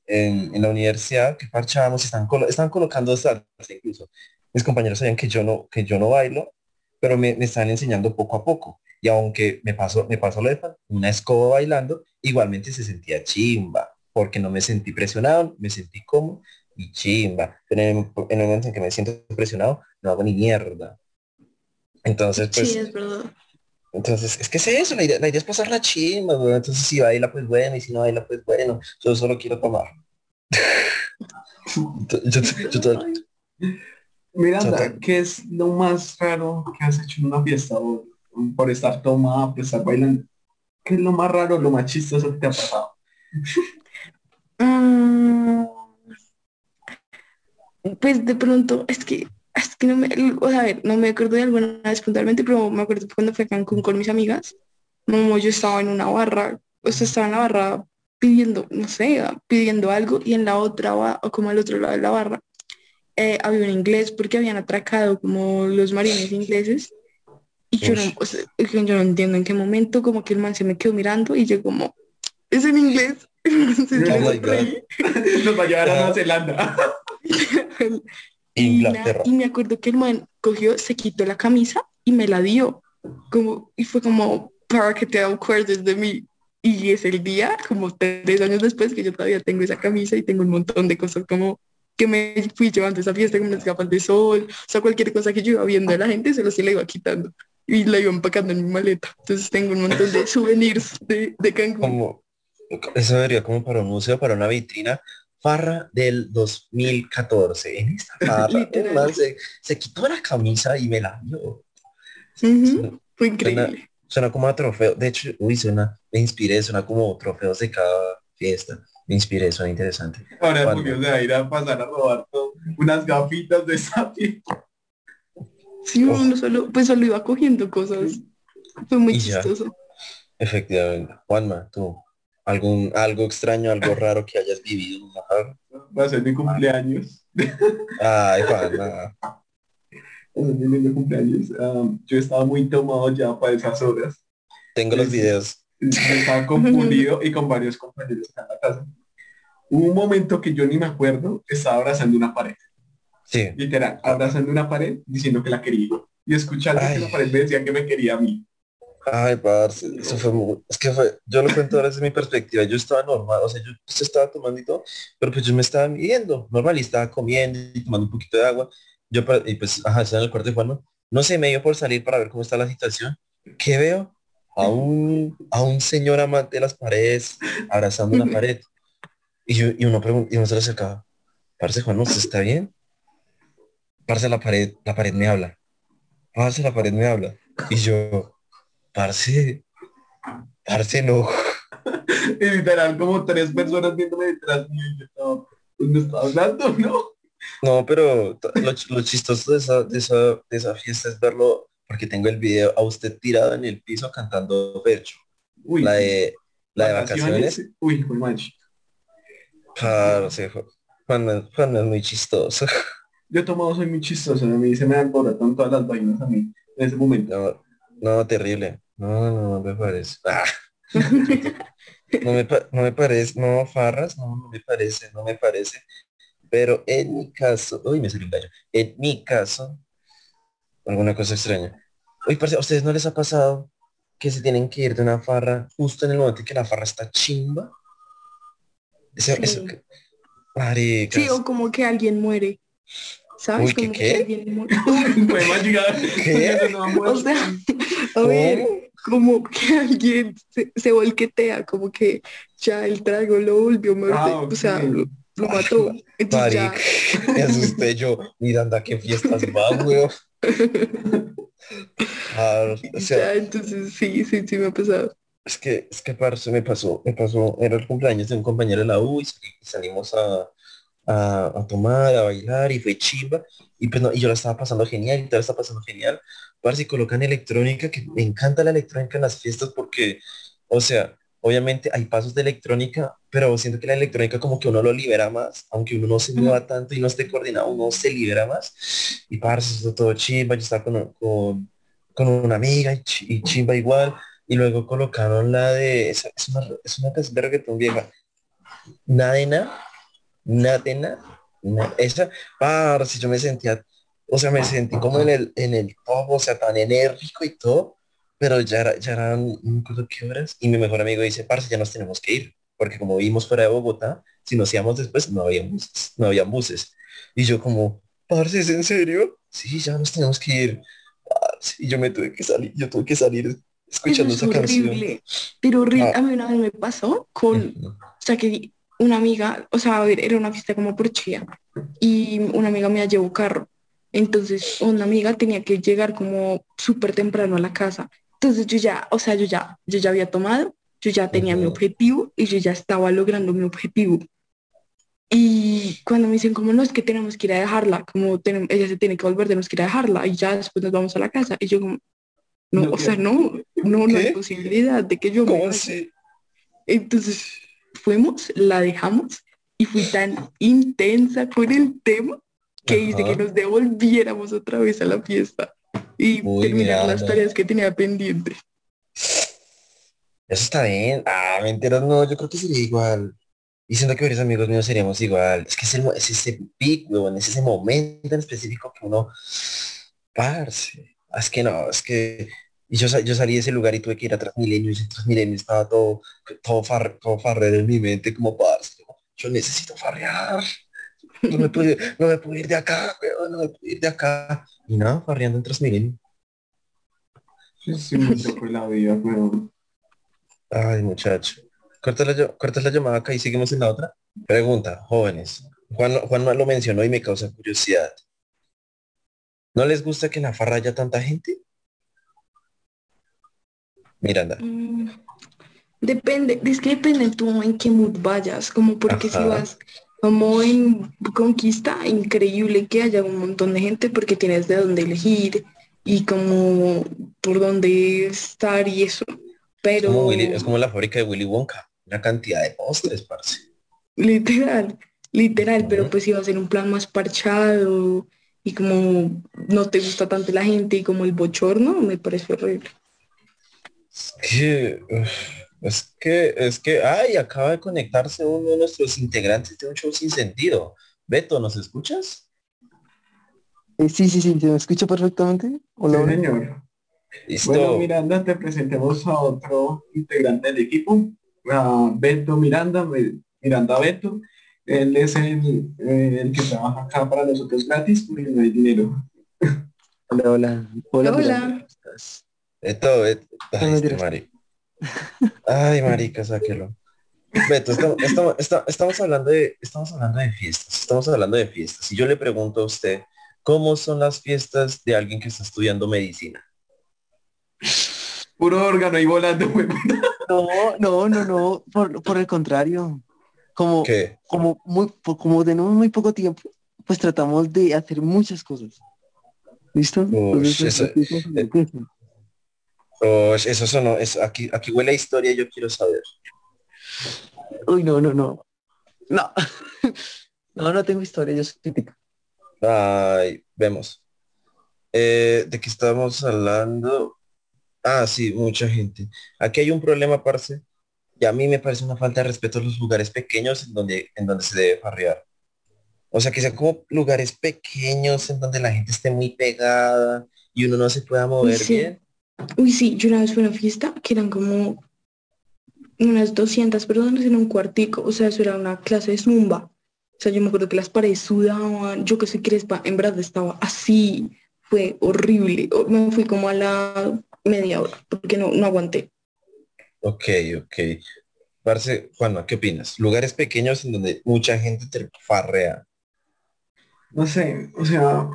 en la universidad, que parchábamos, están, colo- están colocando salsa incluso. Mis compañeros sabían que yo no, que yo no bailo, pero me, me están enseñando poco a poco. Y aunque me pasó, me pasó lo de una escoba bailando, igualmente se sentía chimba, porque no me sentí presionado, me sentí cómodo y chimba. Pero en, el- en el momento en que me siento presionado, no hago ni mierda. Entonces, pues, Sí, es verdad. Entonces, es que es eso, la idea, la idea es pasar la chimba, güey. Entonces, si baila, pues bueno, y si no baila, pues bueno. Yo solo quiero tomar. yo, yo- yo todo- Miranda. ¿qué es lo más raro que has hecho en una fiesta o por estar tomada, por estar bailando? ¿Qué es lo más raro, lo más chistoso que te ha pasado? Mm, Pues de pronto, es que, es que no me, o sea, a ver, no me acuerdo de alguna vez puntualmente, pero me acuerdo cuando fui a Cancún con mis amigas, como yo estaba en una barra, o sea, estaba en la barra pidiendo, no sé, pidiendo algo, y en la otra, o como al otro lado de la barra, eh, había un inglés porque habían atracado como los marines ingleses, y yo no, o sea, yo no entiendo en qué momento, como que el man se me quedó mirando, y yo como, es en inglés. Entonces, Oh. Nos va a llevar a. Nueva Zelanda. Y, na- Inglaterra. y me acuerdo que el man cogió, se quitó la camisa y me la dio. Como, y fue como, para que te acuerdes de mí. Y es el día, como tres años después, que yo todavía tengo esa camisa y tengo un montón de cosas como que me fui llevando a esa fiesta, como unas gafas de sol, o sea, cualquier cosa que yo iba viendo de la gente, se lo se la iba quitando y la iba empacando en mi maleta. Entonces tengo un montón de souvenirs de, de Cancún. Como, eso debería como para un museo, para una vitrina. Farra del 2014. En esta farra, man se, se quitó la camisa y me la dio. Fue increíble. Suena como a trofeo. De hecho, uy, suena, me inspiré, suena como trofeos de cada fiesta. Me inspiré, suena interesante. Ahora. Julio se va a ir a pasar a robar todo, unas gafitas de Sapi. Sí, uno solo, pues solo iba cogiendo cosas. Fue muy Y ya. chistoso. Efectivamente. Juanma, tú, algún, algo extraño, algo raro que hayas vivido. Ajá. Va a ser mi cumpleaños. Ay, Juanma. Va a ser mi lindo cumpleaños. Um, yo estaba muy tomado ya para esas horas. Tengo los videos. Estaba confundido y con varios compañeros en la casa. Hubo un momento que yo ni me acuerdo, estaba abrazando una pared. Sí. Literal, abrazando una pared diciendo que la quería. Y escuchando Ay. que la pared me decía que me quería a mí. Ay, parce, eso fue muy, es que fue, yo lo cuento ahora desde mi perspectiva, yo estaba normal, o sea, yo pues, estaba tomando y todo, pero pues yo me estaba midiendo, normal, y estaba comiendo y tomando un poquito de agua, yo, y pues, ajá, estaba en el cuarto de Juanma, no sé, me dio por salir para ver cómo está la situación, ¿qué veo? A un, a un señor amante de las paredes, abrazando una pared, y, yo, y uno pregunta, y uno se le acercaba, parce, Juan, ¿usted está bien? parce, la pared, la pared me habla. Parce, la pared me habla. Y yo, parce, parce, no. Y literal, como tres personas viéndome detrás mío y yo estaba, pues me estaba hablando, ¿no? No, pero lo, lo chistoso de esa, de, esa, de esa fiesta es verlo, porque tengo el video a usted tirado en el piso cantando Percho. Uy, La de, la de vacaciones. Uy, fue manch. Parce, Ju- Juan, Juan es muy chistoso. Yo tomado soy muy chistoso, a mí se me alboratan todas las vainas a mí en ese momento. No, no, terrible. No, no, no me parece. Ah. No me, pa- no me parece, no, Farras, no, no me parece, no me parece. Pero en mi caso, uy, me salió un gallo. En mi caso, alguna cosa extraña. Uy, parce, ¿a ustedes no les ha pasado que se tienen que ir de una farra justo en el momento en que la farra está chimba? Eso, Sí. eso Maricas. Sí, o como que alguien muere. ¿Sabes? Uy, ¿qué, como qué? ¿Qué? O sea, a ver, como que alguien se, se volquetea, como que ya el trago lo volvió Ah, o sea, lo, lo mató. Entonces ya, me asusté yo. Miranda, ¿qué fiestas va, weón? Ah, o sea, ya, entonces sí, sí, sí me ha pasado. Es que, es que parce, me pasó, me pasó, era el cumpleaños de un compañero de la U y salimos a, a, a tomar, a bailar y fue chimba. Y pues no, y yo la estaba pasando genial y todo está pasando genial. Parce, y colocan electrónica, que me encanta la electrónica en las fiestas porque, o sea, obviamente hay pasos de electrónica, pero siento que la electrónica como que uno lo libera más, aunque uno no se mueva tanto y no esté coordinado, uno se libera más. Y parce, eso todo chimba, yo estaba con, con, con una amiga y, y chimba igual. Y luego colocaron la de, es, es una, es una canción de reggaetón vieja. Nadena, Nadena, na- esa, parce, yo me sentía, o sea, me sentí como en el, en el top, o sea, tan enérgico y todo, pero ya, era- ya eran, no me acuerdo qué horas, y mi mejor amigo dice, parce, ya nos tenemos que ir, porque como vivimos fuera de Bogotá, si nos íbamos después, no había buses, no había buses. Y yo como, parce, ¿es en serio? Sí, ya nos tenemos que ir. Parce, y yo me tuve que salir, yo tuve que salir escuchando es esa canción. horrible, pero horrible. Ah. A mí una vez me pasó con, o sea, que una amiga, o sea, a ver, era una fiesta como por chía y una amiga mía llevó carro. Entonces, una amiga tenía que llegar como súper temprano a la casa. Entonces yo ya, o sea, yo ya, yo ya había tomado, yo ya tenía mi objetivo y yo ya estaba logrando mi objetivo. Y cuando me dicen, como no, es que tenemos que ir a dejarla, como tenemos, ella se tiene que volver, tenemos que ir a dejarla y ya después nos vamos a la casa. Y yo como, no, No o sea, no, no, no hay ¿Qué? posibilidad de que yo me ¿Cómo así? Entonces fuimos, la dejamos y fui tan intensa con el tema que hice Ajá. que nos devolviéramos otra vez a la fiesta y Uy, terminar las tareas que tenía pendientes. Eso está bien. Ah, mentiras, no, yo creo que sería igual. Y siento que varios amigos míos seríamos igual. Es que es, el es ese pic, weón, es ese momento en específico que uno, parce, es que no, es que y yo, yo salí de ese lugar y tuve que ir a Transmilenio y en Transmilenio estaba todo, todo, far, todo farrero en mi mente como, parce, yo necesito farrear. No me puedo, no me puedo ir de acá, weón, no me puedo ir de acá. Y nada, farreando en Transmilenio. Sí, sí, fue la vida, pero Ay, muchacho. Corta la, cortas la llamada acá y seguimos en la otra. Pregunta, jóvenes. Juan, Juan lo mencionó y me causa curiosidad. ¿No les gusta que en la farra haya tanta gente? Miranda. Mm, Depende, es que depende tú en qué mood vayas, como porque si vas como en conquista, increíble que haya un montón de gente porque tienes de dónde elegir y como por dónde estar y eso. Es Pero como, Willy- es como la fábrica de Willy Wonka. Una cantidad de postres, parce. Literal, literal, pero pues si va a ser un plan más parchado y como no te gusta tanto la gente y como el bochorno, me parece horrible. Es que, uf, es que, es que, ay, acaba de conectarse uno de nuestros integrantes de un show sin sentido. Beto, ¿nos escuchas? Eh, sí, sí, sí, ¿se me escucha perfectamente? Hola, sí, señor. Listo. Bueno, Miranda, te presentemos a otro integrante del equipo, a Beto Miranda, Mi- Miranda Beto. Él es el, eh, el que trabaja acá para nosotros gratis porque no hay dinero. Hola, hola. Hola, Hola. Miranda, ¿cómo estás? Beto, Beto. Ay, No, este mentiras. mari- Ay, marica, sáquelo. Beto, estamos, estamos, esta- estamos hablando de, estamos hablando de fiestas, estamos hablando de fiestas. Si yo le pregunto a usted, ¿cómo son las fiestas de alguien que está estudiando medicina? Puro órgano ahí volando. No, no, no, no, por, por el contrario. Como, ¿Qué? como, muy, como tenemos muy poco tiempo, pues tratamos de hacer muchas cosas. ¿Listo? Entonces, eso- nuestras fiestas Oh, eso sonó, eso, aquí, aquí huele a historia, yo quiero saber. Uy, no, no, no. No. No, no tengo historia, yo soy crítico. Ay, vemos. Eh, ¿de qué estábamos hablando? Ah, sí, mucha gente. Aquí hay un problema, parce, y a mí me parece una falta de respeto a los lugares pequeños en donde, en donde se debe farrear. O sea, que sean como lugares pequeños en donde la gente esté muy pegada y uno no se pueda mover sí. bien. Uy, sí, yo una vez fui a una fiesta que eran como unas 200 personas en un cuartico, o sea, eso era una clase de zumba. O sea, yo me acuerdo que las paredes sudaban, yo que soy crespa, en verdad estaba así, fue horrible. O- Me fui como a la media hora, porque no, no aguanté. Ok, ok. Parce, Juanma, ¿qué opinas? Lugares pequeños en donde mucha gente te farrea. No sé, o sea,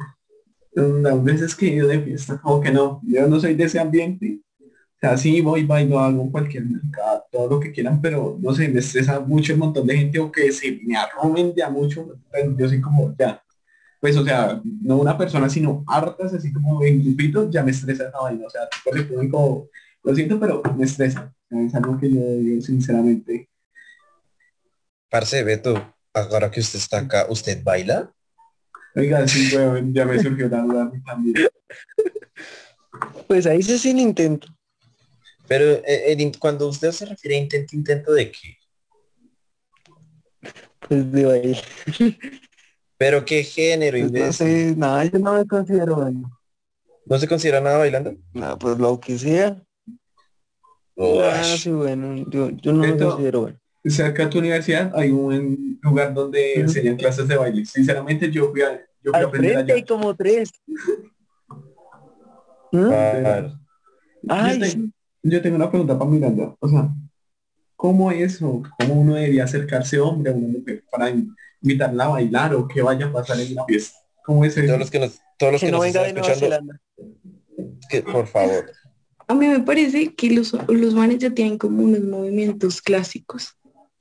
las veces que he ido de fiesta, como que no, yo no soy de ese ambiente. O sea, sí voy, bailo, hago cualquier mercado, todo lo que quieran, pero no sé, me estresa mucho el montón de gente o que se me arroben ya mucho. Yo soy como, ya, pues, o sea, no una persona, sino hartas, así como en grupitos, ya me estresa esa vaina. O sea, tipo de público, lo siento, pero me estresa. Es algo que yo digo sinceramente. Parce, Beto, ahora que usted está acá, ¿usted baila? Oiga, sí, weón, ya me surgió la duda a mí también. Pues ahí se hace el intento. Pero eh, el cuando usted se refiere a intento, ¿intento de qué? Pues de ahí. ¿Pero qué género, Pues no sé, nada, yo no me considero bueno. ¿No se considera nada bailando? Nada, pues lo que sea. No soy bueno. Yo, yo no me considero bueno. Cerca de tu universidad hay un lugar donde Ujú. enseñan clases de baile. Sinceramente yo fui a, yo fui a Al aprender frente allá. hay como tres. ¿Mm? claro. Ay, yo, te- sí. yo tengo una pregunta para Miranda. O sea, ¿cómo es o cómo uno debería acercarse hombre a una mujer para invitarla a bailar o que vaya a pasar en una fiesta? ¿Cómo es eso? Todos los que nos, todos los que, que no nos venga están de escuchando, que, por favor. A mí me parece que los, los manes ya tienen como unos movimientos clásicos.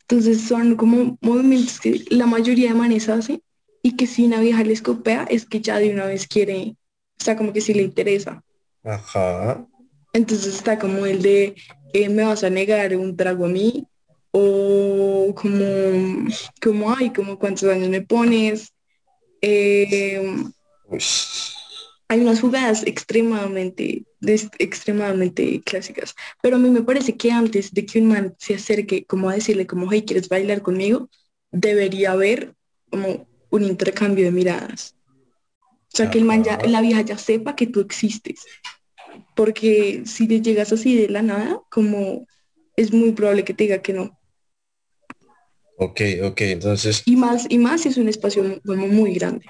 Entonces son como movimientos que la mayoría de manes hacen y que si una vieja les copia es que ya de una vez quiere, o sea, como que sí le interesa. Ajá. Entonces está como el de eh, me vas a negar un trago a mí o como, como ay, como cuántos años me pones. Eh, Uy. Hay unas jugadas extremadamente, des- extremadamente clásicas. Pero a mí me parece que antes de que un man se acerque como a decirle como, hey, ¿quieres bailar conmigo? Debería haber como un intercambio de miradas. O sea, que el man ya, la vieja ya sepa que tú existes. Porque si le llegas así de la nada, como es muy probable que te diga que no. Ok, ok, entonces, Y más, y más si es un espacio como muy grande.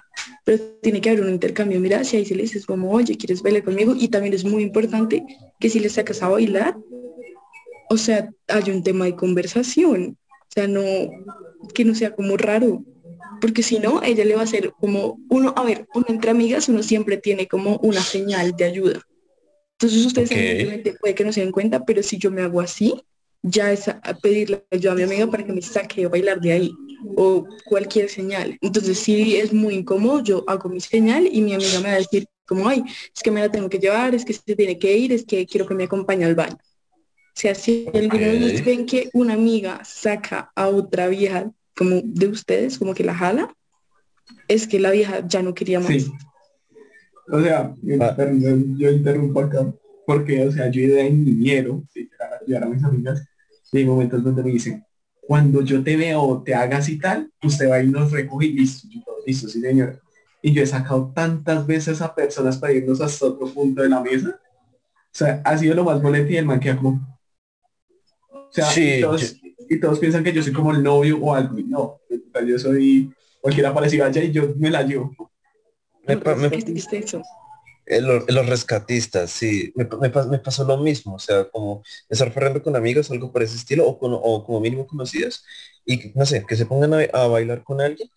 Pero tiene que haber un intercambio de miradas y ahí se le dices como, oye, ¿quieres bailar conmigo? Y también es muy importante que si le sacas a bailar, o sea, hay un tema de conversación. O sea, no, que no sea como raro. Porque si no, ella le va a hacer como uno, a ver, uno entre amigas, uno siempre tiene como una señal de ayuda. Entonces ustedes Ok. evidentemente puede que no se den cuenta, pero si yo me hago así, ya es a pedirle ayuda a mi amiga para que me saque a bailar de ahí o cualquier señal. Entonces si es muy incómodo, yo hago mi señal y mi amiga me va a decir como, ay, es que me la tengo que llevar, es que se tiene que ir, es que quiero que me acompañe al baño. O sea, si alguna vez ven que una amiga saca a otra vieja como de ustedes, como que la jala, es que la vieja ya no quería más. Sí. O sea, yo, Ah. perdón, yo interrumpo acá, porque, o sea, yo sí, para ayudar a mis amigas, y hay momentos donde me dicen, cuando yo te veo te hagas y tal, usted va y nos recoge y listo, yo todo, listo, sí señor. Y yo he sacado tantas veces a personas para irnos hasta otro punto de la mesa. O sea, ha sido lo más bolete y el man queda como... O sea, Sí, y, todos, y todos piensan que yo soy como el novio o algo. Y no, yo soy cualquiera parecido allá y yo me la llevo. me, me- ¿Qué eso? Lo- los rescatistas, sí, me, pa- me pa- me pasó lo mismo, o sea, como estar farreando con amigos, algo por ese estilo, o, con, o como mínimo conocidas, y no sé, que se pongan a, a bailar con alguien,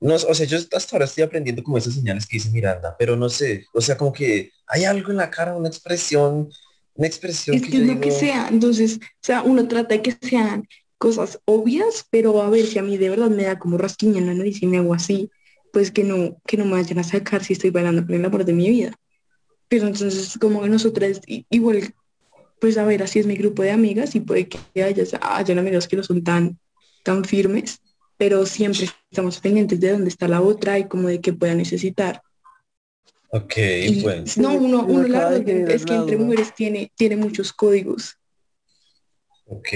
no, o sea, yo hasta ahora estoy aprendiendo como esas señales que dice Miranda, pero no sé, o sea, como que hay algo en la cara, una expresión, una expresión. Es que es lo que sea, entonces, o sea, uno trata de que sean cosas obvias, pero a ver si a mí de verdad me da como rasquiña en la nariz y me hago así, pues que no, que no me vayan a sacar si estoy bailando por el amor de mi vida. Pero entonces, como que nosotras, igual, pues a ver, así es mi grupo de amigas y puede que haya, hayan amigos que no son tan, tan firmes, pero siempre estamos pendientes de dónde está la otra y como de qué pueda necesitar. Ok, bueno. No, uno, uno la verdad es que entre mujeres tiene, tiene muchos códigos. Ok,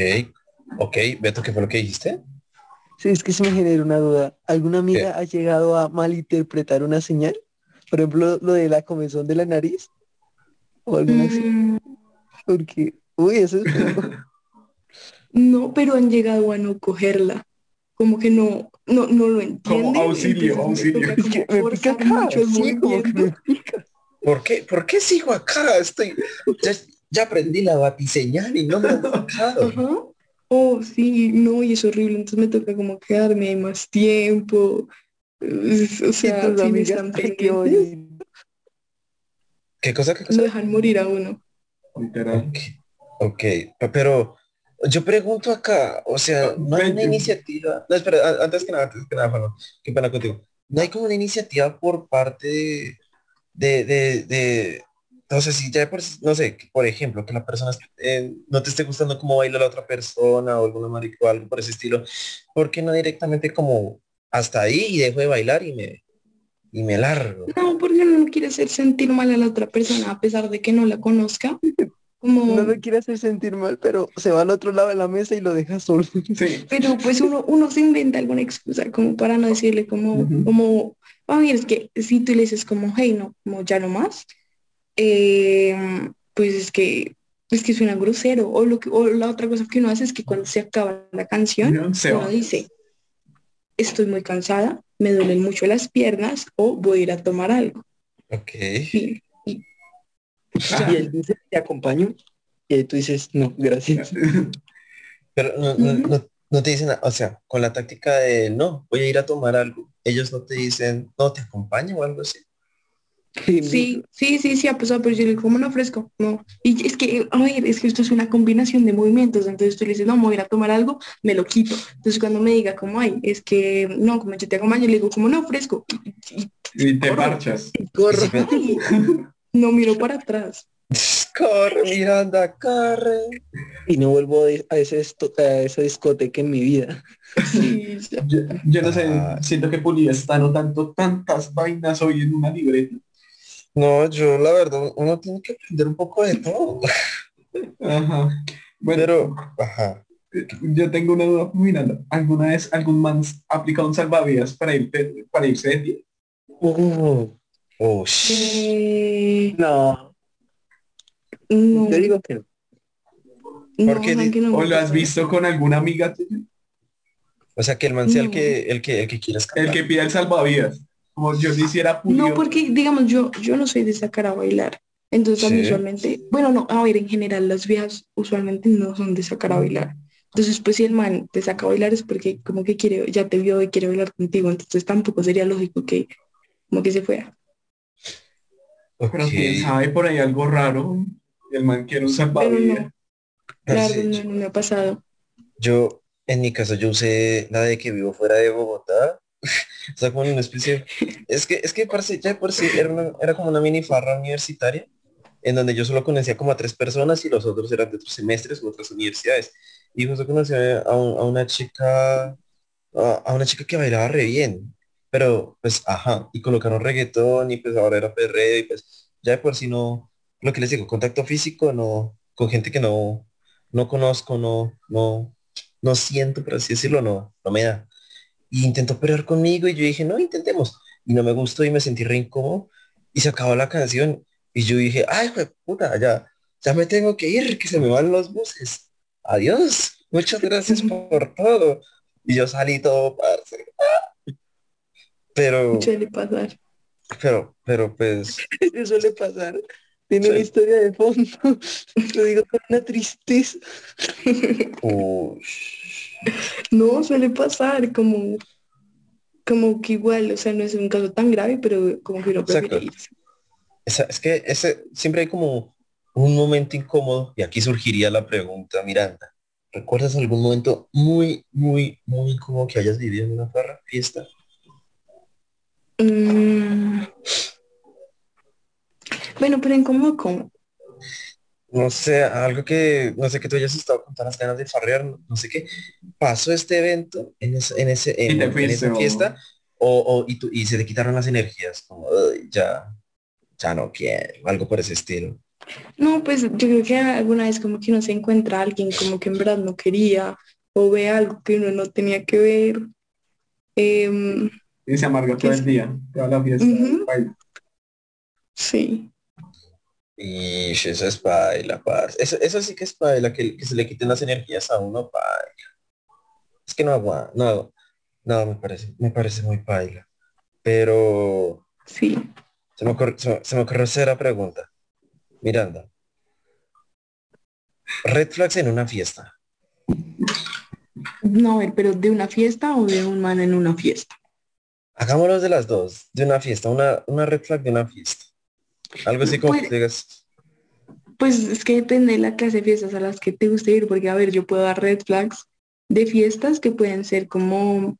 ok, Beto, ¿qué fue lo que dijiste? Sí, es que se me genera una duda. ¿Alguna amiga ha llegado a malinterpretar una señal? Por ejemplo, lo de la comezón de la nariz. ¿O alguna mm. Porque, uy, eso es... no, pero han llegado a no cogerla. Como que no, no, no lo entienden. Como auxilio, auxilio. Me, pica acá, sí, como que me pica. ¿Por qué, ¿Por qué sigo acá? Estoy, ya, ya aprendí la batiseñal y no me han tocado. Oh, sí, no, y es horrible. Entonces me toca como quedarme ahí más tiempo. O sea, sí me están ¿Qué cosa? ¿Qué cosa? Lo dejan morir a uno. Literal. Ok, pero yo pregunto acá, o sea, no hay una iniciativa. No, espera, antes que nada, antes que nada, Juan, qué pena contigo. No hay como una iniciativa por parte de, de, de, sé si ya por, no sé, por ejemplo, que la persona eh, no te esté gustando cómo baila la otra persona o alguna marico o algo por ese estilo, ¿por qué no directamente como hasta ahí y dejo de bailar y me, y me largo? No, porque no quiere hacer sentir mal a la otra persona a pesar de que no la conozca. Como... No lo quiere hacer sentir mal, pero se va al otro lado de la mesa y lo deja solo. Sí. Pero pues uno, uno se inventa alguna excusa como para no decirle como, como, a ver, es que si tú le dices como, hey, no, como ya no más, eh, pues es que es que suena grosero. O lo que o la otra cosa que uno hace es que cuando se acaba la canción uno dice estoy muy cansada me duelen mucho las piernas o voy a ir a tomar algo ok. Y, y, él dice te acompaño y tú dices no gracias pero no, no, no, te dicen o sea con la táctica de no voy a ir a tomar algo ellos no te dicen no te acompaño o algo así Sí, sí, sí, sí ha pasado, pero yo le digo, ¿cómo no ofrezco? No. Y es que, a ver, es que esto es una combinación de movimientos, entonces tú le dices, no, me voy a ir a tomar algo, me lo quito. Entonces cuando me diga, ¿cómo hay? Es que, no, como yo te acompaño, le digo, ¿cómo no ofrezco? Y, y, te marchas. corro. no miro para atrás. Corre, Miranda, corre. Y no vuelvo a, ese a esa discoteca en mi vida. Sí, yo, yo, no sé, ah. siento que Puli está anotando tantas vainas hoy en una libreta. No, yo la verdad, uno tiene que aprender un poco de todo. Ajá. Bueno, Pero, ajá. Yo tengo una duda, Miranda. ¿Alguna vez algún man ha aplicado un salvavidas para, ir, para irse de ti? Uh, oh, eh, no. no. Yo digo que no. No, Porque ojalá que no ¿O lo has visto con alguna amiga tuya? O sea, que el man sea el No. que, el que, el que quiera escapar. El que pida el salvavidas. Como yo le hiciera Pulio. No, porque digamos, yo, yo no soy de sacar a bailar. Entonces Sí. usualmente, bueno, no, a ver, en general las viejas usualmente no son de sacar a bailar. Entonces, pues si el man te saca a bailar es porque como que quiere, ya te vio y quiere bailar contigo. Entonces tampoco sería lógico que como que se fuera. Pero Ok. quién sabe por ahí algo raro. El man quiere un Pero salvavidas. no, claro, no, no me ha pasado. Yo, en mi caso, yo usé la de que vivo fuera de Bogotá. o sea, como una especie... Es que, es que parce, ya por sí era, una- era como una mini farra universitaria, en donde yo solo conocía como a tres personas y los otros eran de otros semestres u otras universidades. Y justo conocí a, a una chica, a, a una chica que bailaba re bien. Pero, pues, ajá, y colocaron reggaetón y pues ahora era perreo y pues ya por sí no, lo que les digo, contacto físico, no, con gente que no, no conozco, no, no, no siento, por así decirlo, no, no me da. Y intentó pelear conmigo y yo dije, no, intentemos. Y no me gustó y me sentí re incómodo y se acabó la canción. Y yo dije, ay, puta, ya, ya me tengo que ir, que se me van los buses. Adiós, muchas gracias por todo. Y yo salí todo, parce. Pero, Suele pasar. pero, pero pues, Eso suele pasar. Tiene Sí. una historia de fondo. Lo digo con una tristeza. uy, No, suele pasar como, como que igual, o sea, no es un caso tan grave, pero como que uno prefiere irse. Es que ese siempre hay como un momento incómodo y aquí surgiría la pregunta, Miranda. ¿Recuerdas algún momento muy, muy, muy incómodo que hayas vivido en una farra, fiesta? Mm. Bueno, pero en cómo, cómo. No sé, algo que, no sé, que tú hayas estado con tantas ganas de farrear, no, no sé qué. Pasó este evento en, ese, en, ese, en, en esa fiesta o, o- y, tú- y se te quitaron las energías, como "Ay, ya, ya no quiero, algo por ese estilo. No, pues yo creo que alguna vez como que uno se encuentra a alguien como que en verdad no quería o ve algo que uno no tenía que ver. Em, Y se amarga todo ¿Qué el día, toda la fiesta. Sí, Y eso es paila, parce. Eso, eso sí que es paila, que, que se le quiten las energías a uno, paila. Es que no aguanta, no, no, me parece, me parece muy paila. Pero sí. se me ocurre, se me, se me ocurre hacer la pregunta. Miranda. Red flags en una fiesta. No, a ver, pero de una fiesta o de un man en una fiesta. Hagámoslo de las dos, de una fiesta, una, una red flag de una fiesta. Algo así como Pues- digas, Pues es que depende de la clase de fiestas a las que te guste ir, porque a ver, yo puedo dar red flags de fiestas que pueden ser como,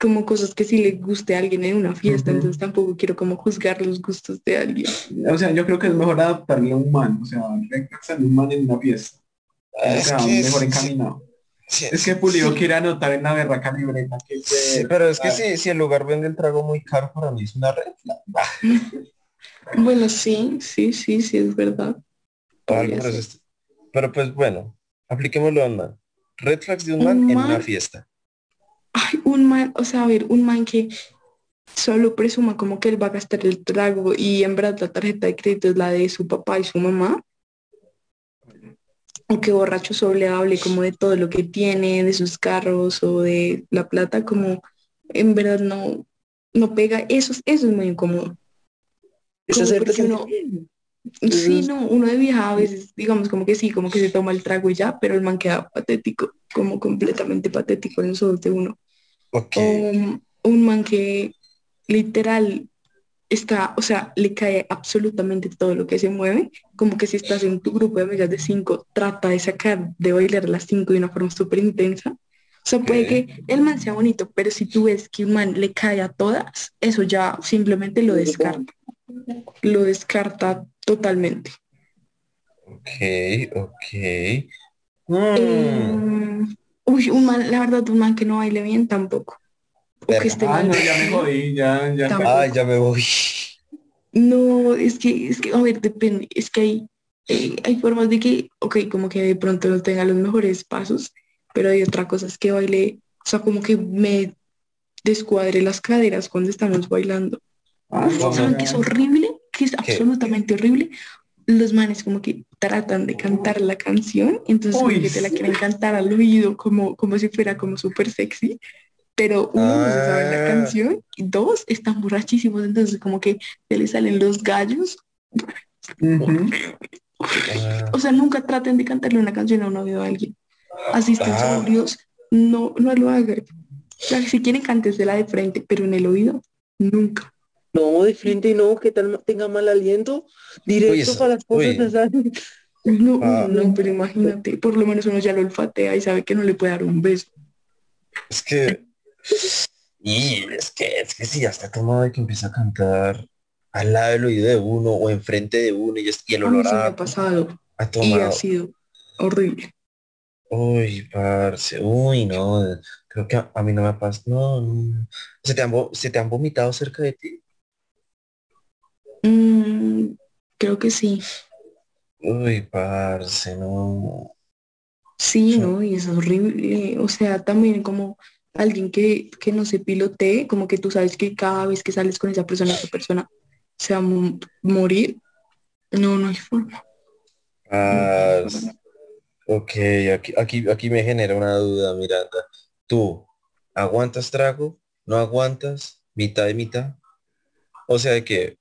como cosas que sí le guste a alguien en una fiesta, entonces tampoco quiero como juzgar los gustos de alguien. O sea, yo creo que es mejor adaptarle a un man, o sea, en un man en una fiesta. O es sea, que mejor encaminado. sí, Es que Pulido sí. quiere anotar en la berraca libreta que Sí, pero es que si, si el lugar vende el trago muy caro, para mí es una red flag. Bueno, sí, sí, sí, sí, es verdad. Algo Pero pues bueno, apliquémoslo a un man. Red flags de un Un man en una fiesta. Ay, un man, o sea, a ver, un man que solo presuma como que él va a gastar el trago y en verdad la tarjeta de crédito es la de su papá y su mamá. O que borracho solo hable como de todo lo que tiene, de sus carros o de la plata, como en verdad no, no pega. Eso, es- eso es muy incómodo. Es hacerte uno-. Sí, no, uno de vieja a veces, digamos como que sí, como que se toma el trago y ya, pero el man queda patético, como completamente patético en ojos de uno. O un- man que literal está, o sea, le cae absolutamente todo lo que se mueve, como que si estás en tu grupo de amigas de cinco, trata de sacar, de bailar las cinco de una forma súper intensa. O sea, puede que el man sea bonito, pero si tú ves que un man le cae a todas, eso ya simplemente lo descarta. Lo descarta totalmente. Ok, ok. Mm, Eh, uy, un man, la verdad, un man que no baile bien tampoco. O Verga. que esté Ah, mal no, ya me jodí, ya, ya. Ay, ya me voy. No, es que, es que, a ver, depende, es que hay, eh, hay formas de que, ok, como que de pronto no tenga los mejores pasos, pero hay otra cosa, es que baile, o sea, como que me descuadre las caderas cuando estamos bailando. ¿Saben que es horrible? Que es ¿Qué? absolutamente horrible. Los manes como que tratan de cantar la canción, entonces como Uy, que te la quieren cantar al oído como, como si fuera como súper sexy, pero uno no se sabe la Ah. canción y dos están borrachísimos, entonces como que se les salen los gallos. Ah, O sea, nunca traten de cantarle una canción a un novio a alguien. Así estén Ah. sobrios, no, no lo hagan. O sea, si quieren cántesela de frente, pero en el oído, nunca. No, de frente no, que tal tenga mal aliento, directo para las nasales. No, Ah. no, pero imagínate, por lo menos uno ya lo olfatea y sabe que no le puede dar un beso. es que... Y es que, es que si ya está tomado y que empieza a cantar al lado del oído de uno o enfrente de uno y, es- y el olor a, ha pasado a y tomado. ha sido horrible. Uy, parce, uy, no, creo que a, a mí no me ha pasado, no, no. ¿Se te han, se te han vomitado cerca de ti? Mm, creo que sí. Uy, parce, no. Sí. ¿no? Y es horrible. O sea, también como alguien que, que no se pilotee, como que tú sabes que cada vez que sales con esa persona, esa persona se va a mo- morir. No, no hay forma. Parce. Ok, aquí, aquí, aquí me genera una duda, Miranda. ¿Tú aguantas trago? ¿No aguantas? ¿Mitad y mitad? O sea de que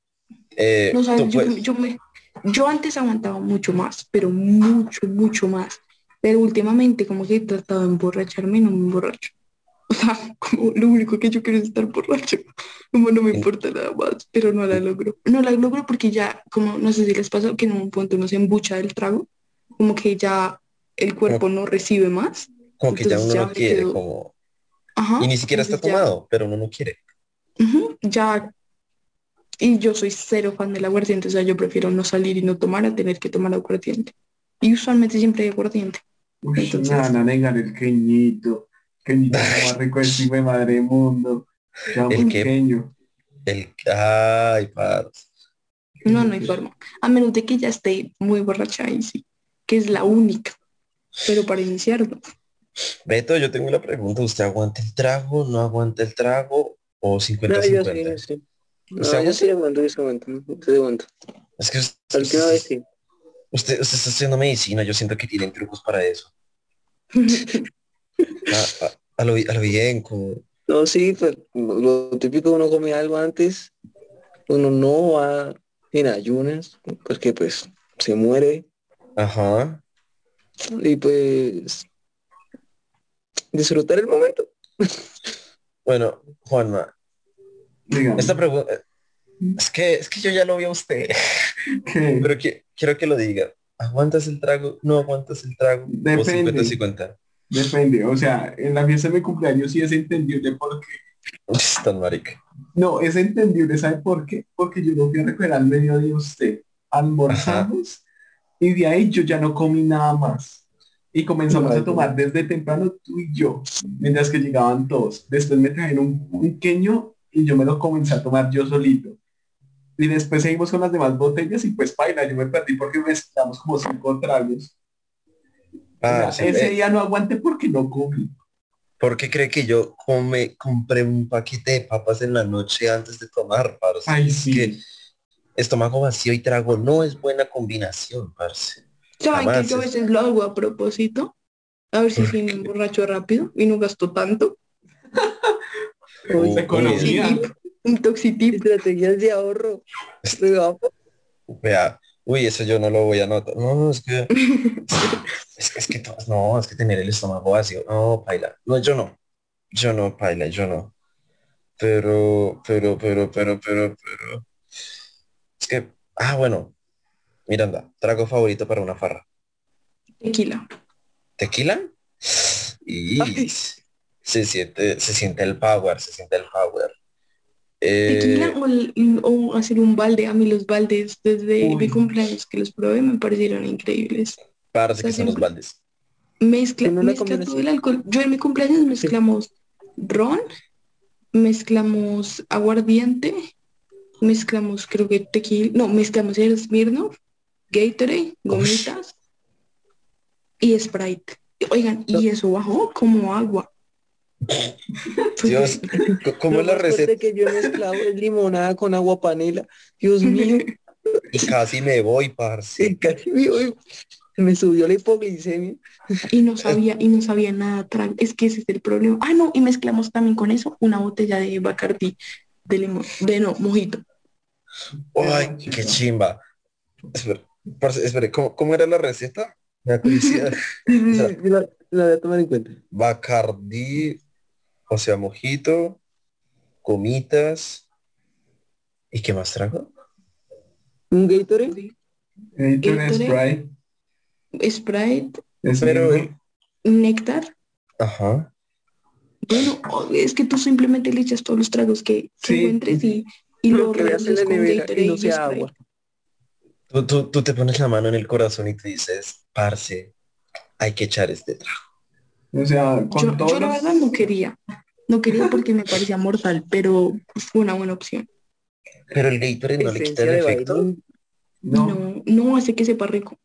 eh, No, sabes, yo, puedes- yo, me, yo antes aguantaba mucho más, pero mucho, mucho más. Pero últimamente como que he tratado de emborracharme y no me emborracho. sea, como lo único que yo quiero es estar borracho. Como no me importa nada más, pero no la logro. No la logro porque ya, como no sé si les pasa que en un punto uno se embucha del trago, como que ya el cuerpo no recibe más. Como que ya uno ya no quiere, quedo- como... Ajá. Y ni siquiera está ya- tomado, pero uno no quiere. Ya. Y yo soy cero fan del aguardiente, o sea, yo prefiero no salir y no tomar a tener que tomar aguardiente. Y usualmente siempre hay aguardiente. Uy, Entonces- nada, nada, negar el queñito. Queñito más rico del hijo de madre mundo. Ya ¿El muy qué? pequeño. El... Ay, parce. No, no hay forma. A menos de que ya esté muy borracha ahí sí, que es la única. Pero para iniciarlo, Beto, yo tengo una pregunta. ¿Usted aguanta el trago, no aguanta el trago o No, yo sí, 50-50? yo sí. No, ¿Usted yo sí aguanto, yo sí aguanto, yo aguanto. Es que usted, última vez sí. usted, usted está estudiando medicina, yo siento que tienen trucos para eso. A, a- a lo, a lo bien, como... No, sí, pues lo, lo típico uno come algo antes, uno no va en ayunas, porque pues se muere Ajá. y pues disfrutar el momento. Bueno, Juanma, Dígame, esta pregunta... Es que, es que yo ya lo vi a usted, ¿qué? pero que, quiero que lo diga. ¿Aguantas el trago? ¿No aguantas el trago? Depende. ¿O 50-50? Depende, o sea, en la fiesta de mi cumpleaños sí es entendible porque Tan marica. No, es entendible, ¿sabe por qué? Porque yo lo fui a recoger al mediodía usted. Almorzamos y de ahí yo ya no comí nada más. Y comenzamos a tomar desde temprano tú y yo, mientras que llegaban todos. Después me trajeron un, un pequeño y yo me lo comencé a tomar yo solito. Y después seguimos con las demás botellas y pues baila, yo me perdí porque mezclamos como cinco tragos. O sea, Ah, sí, ese eh, día no aguanté porque no comí. ¿Por qué cree que yo come, compré un paquete de papas en la noche antes de tomar, parce? Ay, Es que estómago vacío y trago no es buena combinación, parce. ¿saben Jamás que yo a es- veces lo hago a propósito? A ver si ¿Por sí me emborracho rápido y no gasto tanto. Uy, economía. Un toxitip. Estrategias de ahorro. Vea, uy, eso yo no lo voy a notar. No, es que... es, que- es que no, es que tener el estómago vacío. No, paila. No, yo no. Yo no, paila, yo no. Pero, pero, pero, pero, pero, pero. Es que, ah, bueno. Miranda, trago favorito para una farra. Tequila. ¿Tequila? Y Ay. Se siente, se siente el power, se siente el power. Eh, Tequila o, el- o hacer un balde. A mí los baldes desde Uy. mi cumpleaños que los probé me parecieron increíbles. parece que o sea, son los baldes. Mezcla, mezcla todo el alcohol. Yo en mi cumpleaños mezclamos ron, mezclamos aguardiente, mezclamos creo que tequila, no, mezclamos el Smirnoff, Gatorade, gomitas y Sprite. Oigan, y eso bajó como agua. Dios, c- ¿cómo es la receta? que yo es limonada con agua panela. Dios mío, Y casi me voy, parce. sí, casi me, voy- me subió la hipoglicemia. Y no sabía, y no sabía nada. Es que ese es el problema. Ah, no, y mezclamos también con eso una botella de Bacardi de limón, de no, mojito. Ay, qué chimba. Espera, parce, espere, ¿cómo, cómo era la receta? Me la voy a tomar en cuenta. Bacardi, o sea, mojito, gomitas. ¿Y qué más trago? Un Gatorade. Gatorade. Sprite, Sprite, Pero- néctar. Ajá. Bueno, o- es que tú simplemente le echas todos los tragos que, que Sí. encuentres y, y Lo luego que veas en la con nevera Gatorade y no sea Sprite. agua. Tú, tú, tú te pones la mano en el corazón y te dices, parce, hay que echar este trago. O sea, con Yo, todos yo la los- verdad no quería. No quería porque me parecía mortal, pero fue una buena opción. Pero el Gatorade no le quita el efecto. No, No, no hace que sepa rico.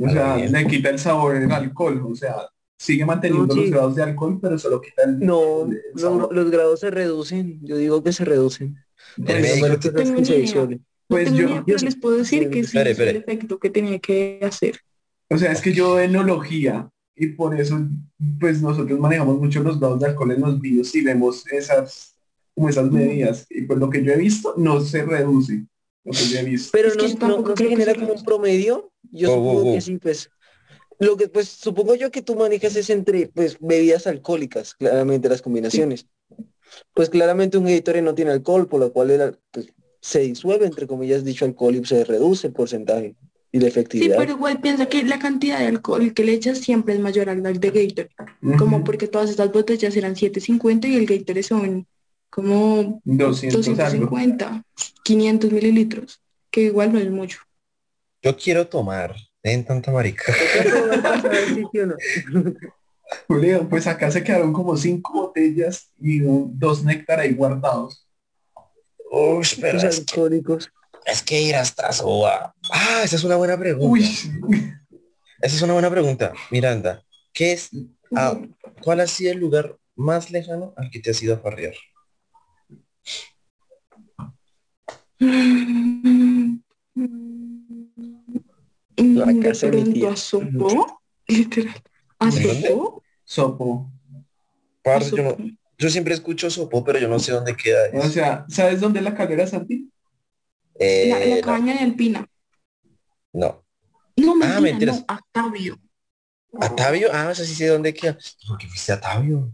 o sea, Ah, le quita el sabor del alcohol, o sea, sigue manteniendo No, sí. los grados de alcohol, pero solo quita el, No, el los, grados se reducen. Yo digo que se reducen. El Pues, médico se. No Pues tengo yo- pero les puedo decir que sí Espere, el efecto que tenía que hacer. O sea, es que yo enología y por eso pues nosotros manejamos mucho los grados de alcohol en los vinos y vemos esas como esas medidas y pues lo que yo he visto no se reduce lo que yo he visto. Pero Es que no, no, no se creo que como un promedio. Yo Oh, supongo oh, oh. que sí, pues. Lo que pues supongo yo que tú manejas es entre pues bebidas alcohólicas, claramente las combinaciones. Pues claramente un Gatorade no tiene alcohol, por lo cual el, pues, se disuelve entre comillas dicho alcohol y se reduce el porcentaje y la Sí, efectividad. pero igual piensa que la cantidad de alcohol que le echas siempre es mayor al de Gatorade. Como porque todas estas botellas eran 750 y el Gatorade son como 200 algo. 250, 500 mililitros, que igual no es mucho. Yo quiero tomar. En tanta marica. Sí, sí o no. Julio, pues acá se quedaron como cinco botellas y un- dos néctar ahí guardados. Uy, pero es, alcohólicos. es que ir hasta Soba. Ah, esa es una buena pregunta. Uy, Esa es una buena pregunta. Miranda, ¿qué es, ah, ¿cuál ha sido el lugar más lejano al que te has ido a farrear? La Mm, de casa de mi tía. literal. ¿A sopo. A Parce, yo, no- Sopó. yo siempre escucho Sopo, pero yo no sé dónde queda O eso. sea, ¿sabes dónde es la calera Santi? Eh, La, la no, cabaña de Alpina. No. No, Ah, mentira, mentiras. no, Octavio. ¿Atavio? Ah, eso sí sé dónde queda. ¿Por qué fuiste a Atavio?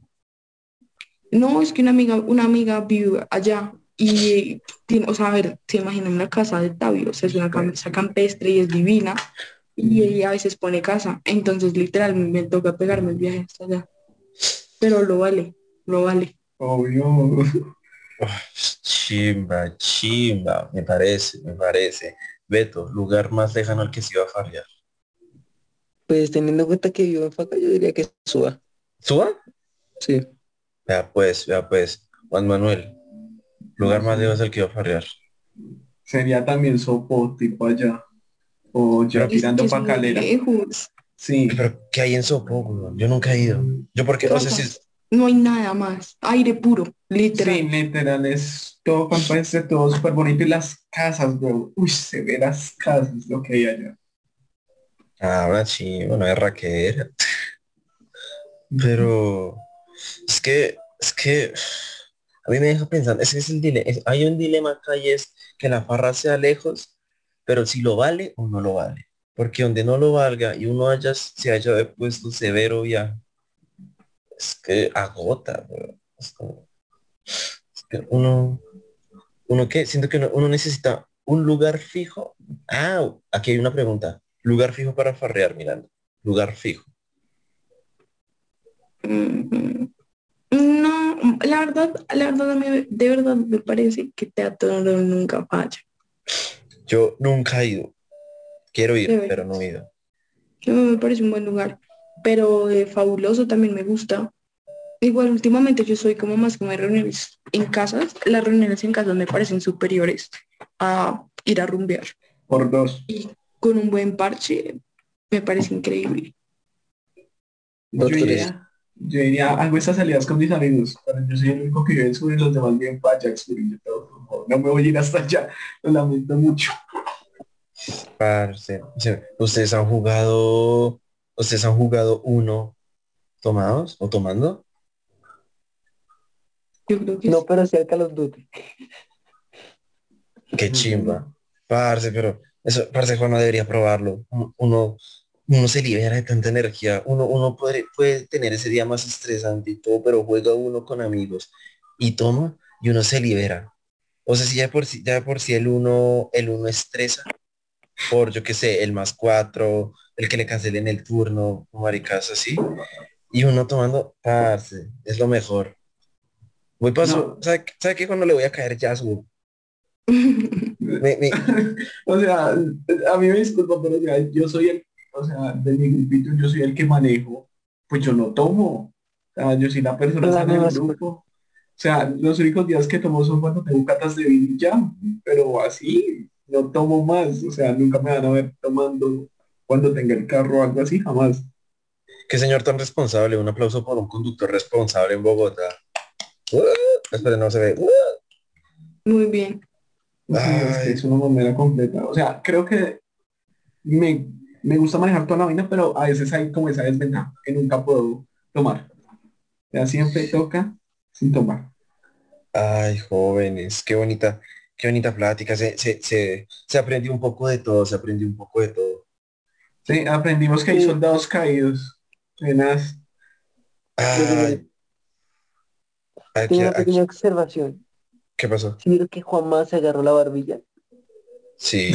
No, es que una amiga, una amiga vive allá y tiene, o sea, a ver, se imaginan la casa de Octavio, o sea, es una casa campestre y es divina y ella a veces pone casa, entonces literal me toca pegarme el viaje hasta allá. Pero lo vale, lo vale. Obvio. Chimba, chimba, me parece, me parece. Beto, lugar más lejano al que se iba a farrear. Pues teniendo en cuenta que vivo en Faca, yo diría que suba. ¿Suba? Sí. Vea pues, vea pues. Juan Manuel, lugar más lejos al que iba a farrear. Sería también sopo, tipo allá. O ya Pero- Es que tirando es pa' muy calera. lejos. Sí. Pero ¿qué hay en Sopo? Yo nunca he ido. Yo porque no sé si es- No hay nada más, aire puro, literal. Sí, literal, es todo campestre, todo súper bonito. Y las casas, bro. Uy, severas casas lo que hay allá. Ah, una chimba, una berraquera. Pero es que, es que a mí me deja pensando, ese es el dilema, hay un dilema acá y es que la farra sea lejos, pero si lo vale o no lo vale. Porque donde no lo valga y uno haya, se haya puesto severo viaje, es que agota. Es como- es que uno, uno que, siento que uno, uno necesita un lugar fijo. Ah, aquí hay una pregunta. Lugar fijo para farrear, mirando. Lugar fijo. Mm, No, la verdad, la verdad a mí de verdad me parece que Teatro nunca falla. Yo nunca he ido. Quiero ir, pero no he ido. No, me parece un buen lugar, pero eh, fabuloso también me gusta. Igual últimamente yo soy como más como de reuniones en casas. Las reuniones en casas me parecen superiores a ir a rumbear. Por dos. Y con un buen parche me parece increíble. Yo diría, yo diría, hago esas salidas con mis amigos, pero yo soy el único que vive en sur y los demás por favor, no me voy a ir hasta allá, lo lamento mucho. Parce, ¿Ustedes han jugado, ustedes han jugado uno tomados o tomando? Yo creo que No, sí. pero sí al Call of Duty. Qué chimba. Parce, pero eso, parce, Juan no debería probarlo. Uno, uno se libera de tanta energía. Uno, uno puede, puede tener ese día más estresante y todo, pero juega uno con amigos y toma y uno se libera. O sea, si ya por sí, ya por sí el uno, el uno estresa por, yo qué sé, el más cuatro, el que le cancelen el turno, maricas así. Y uno tomando, parce, es lo mejor. Voy paso, No. ¿sabe, ¿sabe qué? Cuando le voy a caer ya subo. Me- me- O sea, a mí me disculpa, pero o sea, yo soy el, o sea, de mi grupito, yo soy el que manejo, pues yo no tomo. O sea, yo soy la persona nueva grupo. O sea, los únicos días que tomo son cuando tengo catas de vino y ya, pero así no tomo más. O sea, nunca me van a ver tomando cuando tenga el carro o algo así, jamás. Qué señor tan responsable. Un aplauso por un conductor responsable en Bogotá. Uh, espera, no se ve. Uh, Muy bien. Sí, es, que Ay. es una mamera completa. O sea, creo que me, me gusta manejar toda la vaina, pero a veces hay como esa desventaja que nunca puedo tomar. Sea, siempre toca sin tomar. Ay, jóvenes, qué bonita, qué bonita plática. Se, se, se, se aprendió un poco de todo, se aprendió un poco de todo. Sí, aprendimos que hay soldados caídos. Aquí- Tengo una aquí- pequeña observación. ¿Qué pasó? ¿Sí vieron que Juanma se agarró la barbilla? Sí.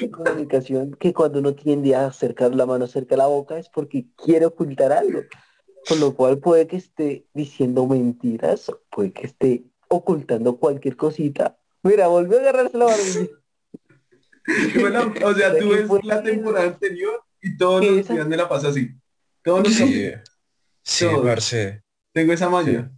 En comunicación que cuando uno tiende a acercar la mano cerca a la boca es porque quiere ocultar algo. Con lo cual puede que esté diciendo mentiras, puede que esté ocultando cualquier cosita. Mira, volvió a agarrarse la barbilla. Bueno, o sea, tú ¿Qué ves la temporada anterior y todos ¿Qué los esa? días me la pasa así. Todos los Sí, días sí, tengo esa maña.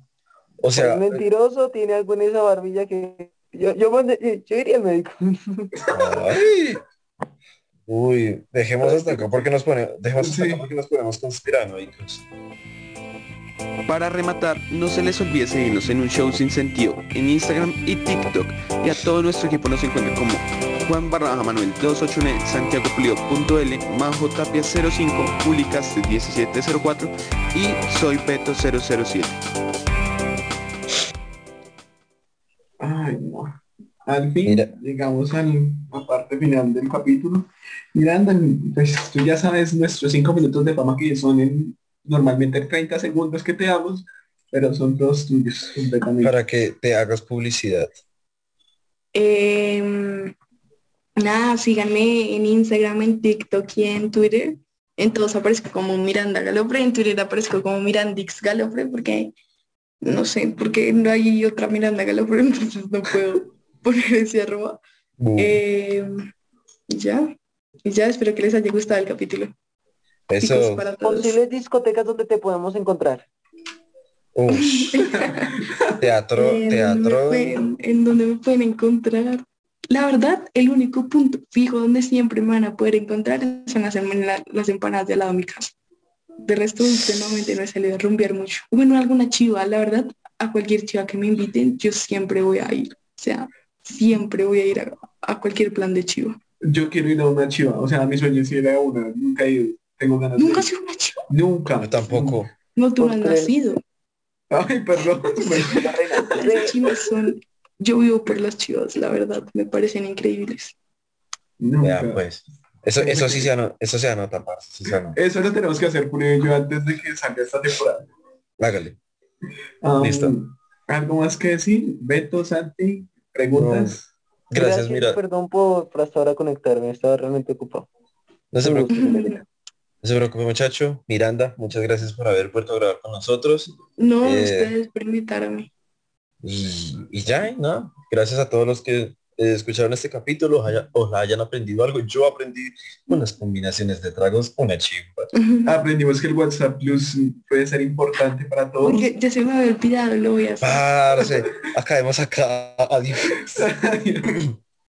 O sea, es mentiroso, tiene algo en esa barbilla que yo, yo, mandé- yo iría al médico. ay. Uy, dejemos hasta acá porque nos ponemos, dejemos hasta Sí. acá porque nos ponemos conspiranoicos. Para rematar, no se les olvide seguirnos en un show sin sentido en Instagram y TikTok y a todo nuestro equipo nos encuentra como Juan barra Manuel 281 Santiago Pulido punto L, Majo Tapia 05, Publicast 1704 y Soy Beto 007. Ay, no. Al fin Mira. llegamos a la parte final del capítulo. Miranda, pues tú ya sabes nuestros cinco minutos de fama que son en normalmente 30 segundos que te damos, pero son todos tuyos completamente. Para que te hagas publicidad. Em, nada, síganme en Instagram, en TikTok y en Twitter. En todos aparezco como Miranda Galopre, en Twitter aparezco como Mirandix Galopre porque no sé, porque no hay otra Miranda Galopre, entonces no puedo poner ese arroba. Uh, y ya, y ya espero que les haya gustado el capítulo. Eso. para. Posibles discotecas donde te podemos encontrar. Ush. Teatro, ¿En dónde teatro. pueden- en donde me pueden encontrar. La verdad, el único punto fijo donde siempre me van a poder encontrar son las, empanadas de al lado de mi casa. De resto, últimamente no he salido a rumbear mucho. Bueno, alguna chiva, la verdad, a cualquier chiva que me inviten, yo siempre voy a ir. O sea, siempre voy a ir a, a cualquier plan de chiva. Yo quiero ir a una chiva, o sea, mi sueño es ir a una, nunca he ido, tengo ganas Nunca de he ir. sido una chiva. Nunca. Yo tampoco. No, tú no has nacido. Ay, perdón. Las chivas son... Yo vivo por las chivas, la verdad, me parecen increíbles. Nunca. Ya, pues. Eso, eso sí se anota, eso se anota, parce, sí se anota. Eso lo tenemos que hacer, Julio y yo, antes de que salga esta temporada. Hágale. Um, Listo. ¿Algo más que decir? Beto, Santi, preguntas. Gracias, mira. Perdón por, por hasta ahora conectarme, estaba realmente ocupado. No se preocupe, no se preocupe, muchacho. Miranda, muchas gracias por haber vuelto a grabar con nosotros. No, Eh, ustedes por invitarme. Y, y ya, ¿no? Gracias a todos los que eh, escucharon este capítulo, haya- ojalá hayan aprendido algo. Yo aprendí unas combinaciones de tragos, una chimba. Aprendimos que el WhatsApp Plus puede ser importante para todos. Ya se me había olvidado, lo voy a hacer. Parce, acabemos acá. Adiós.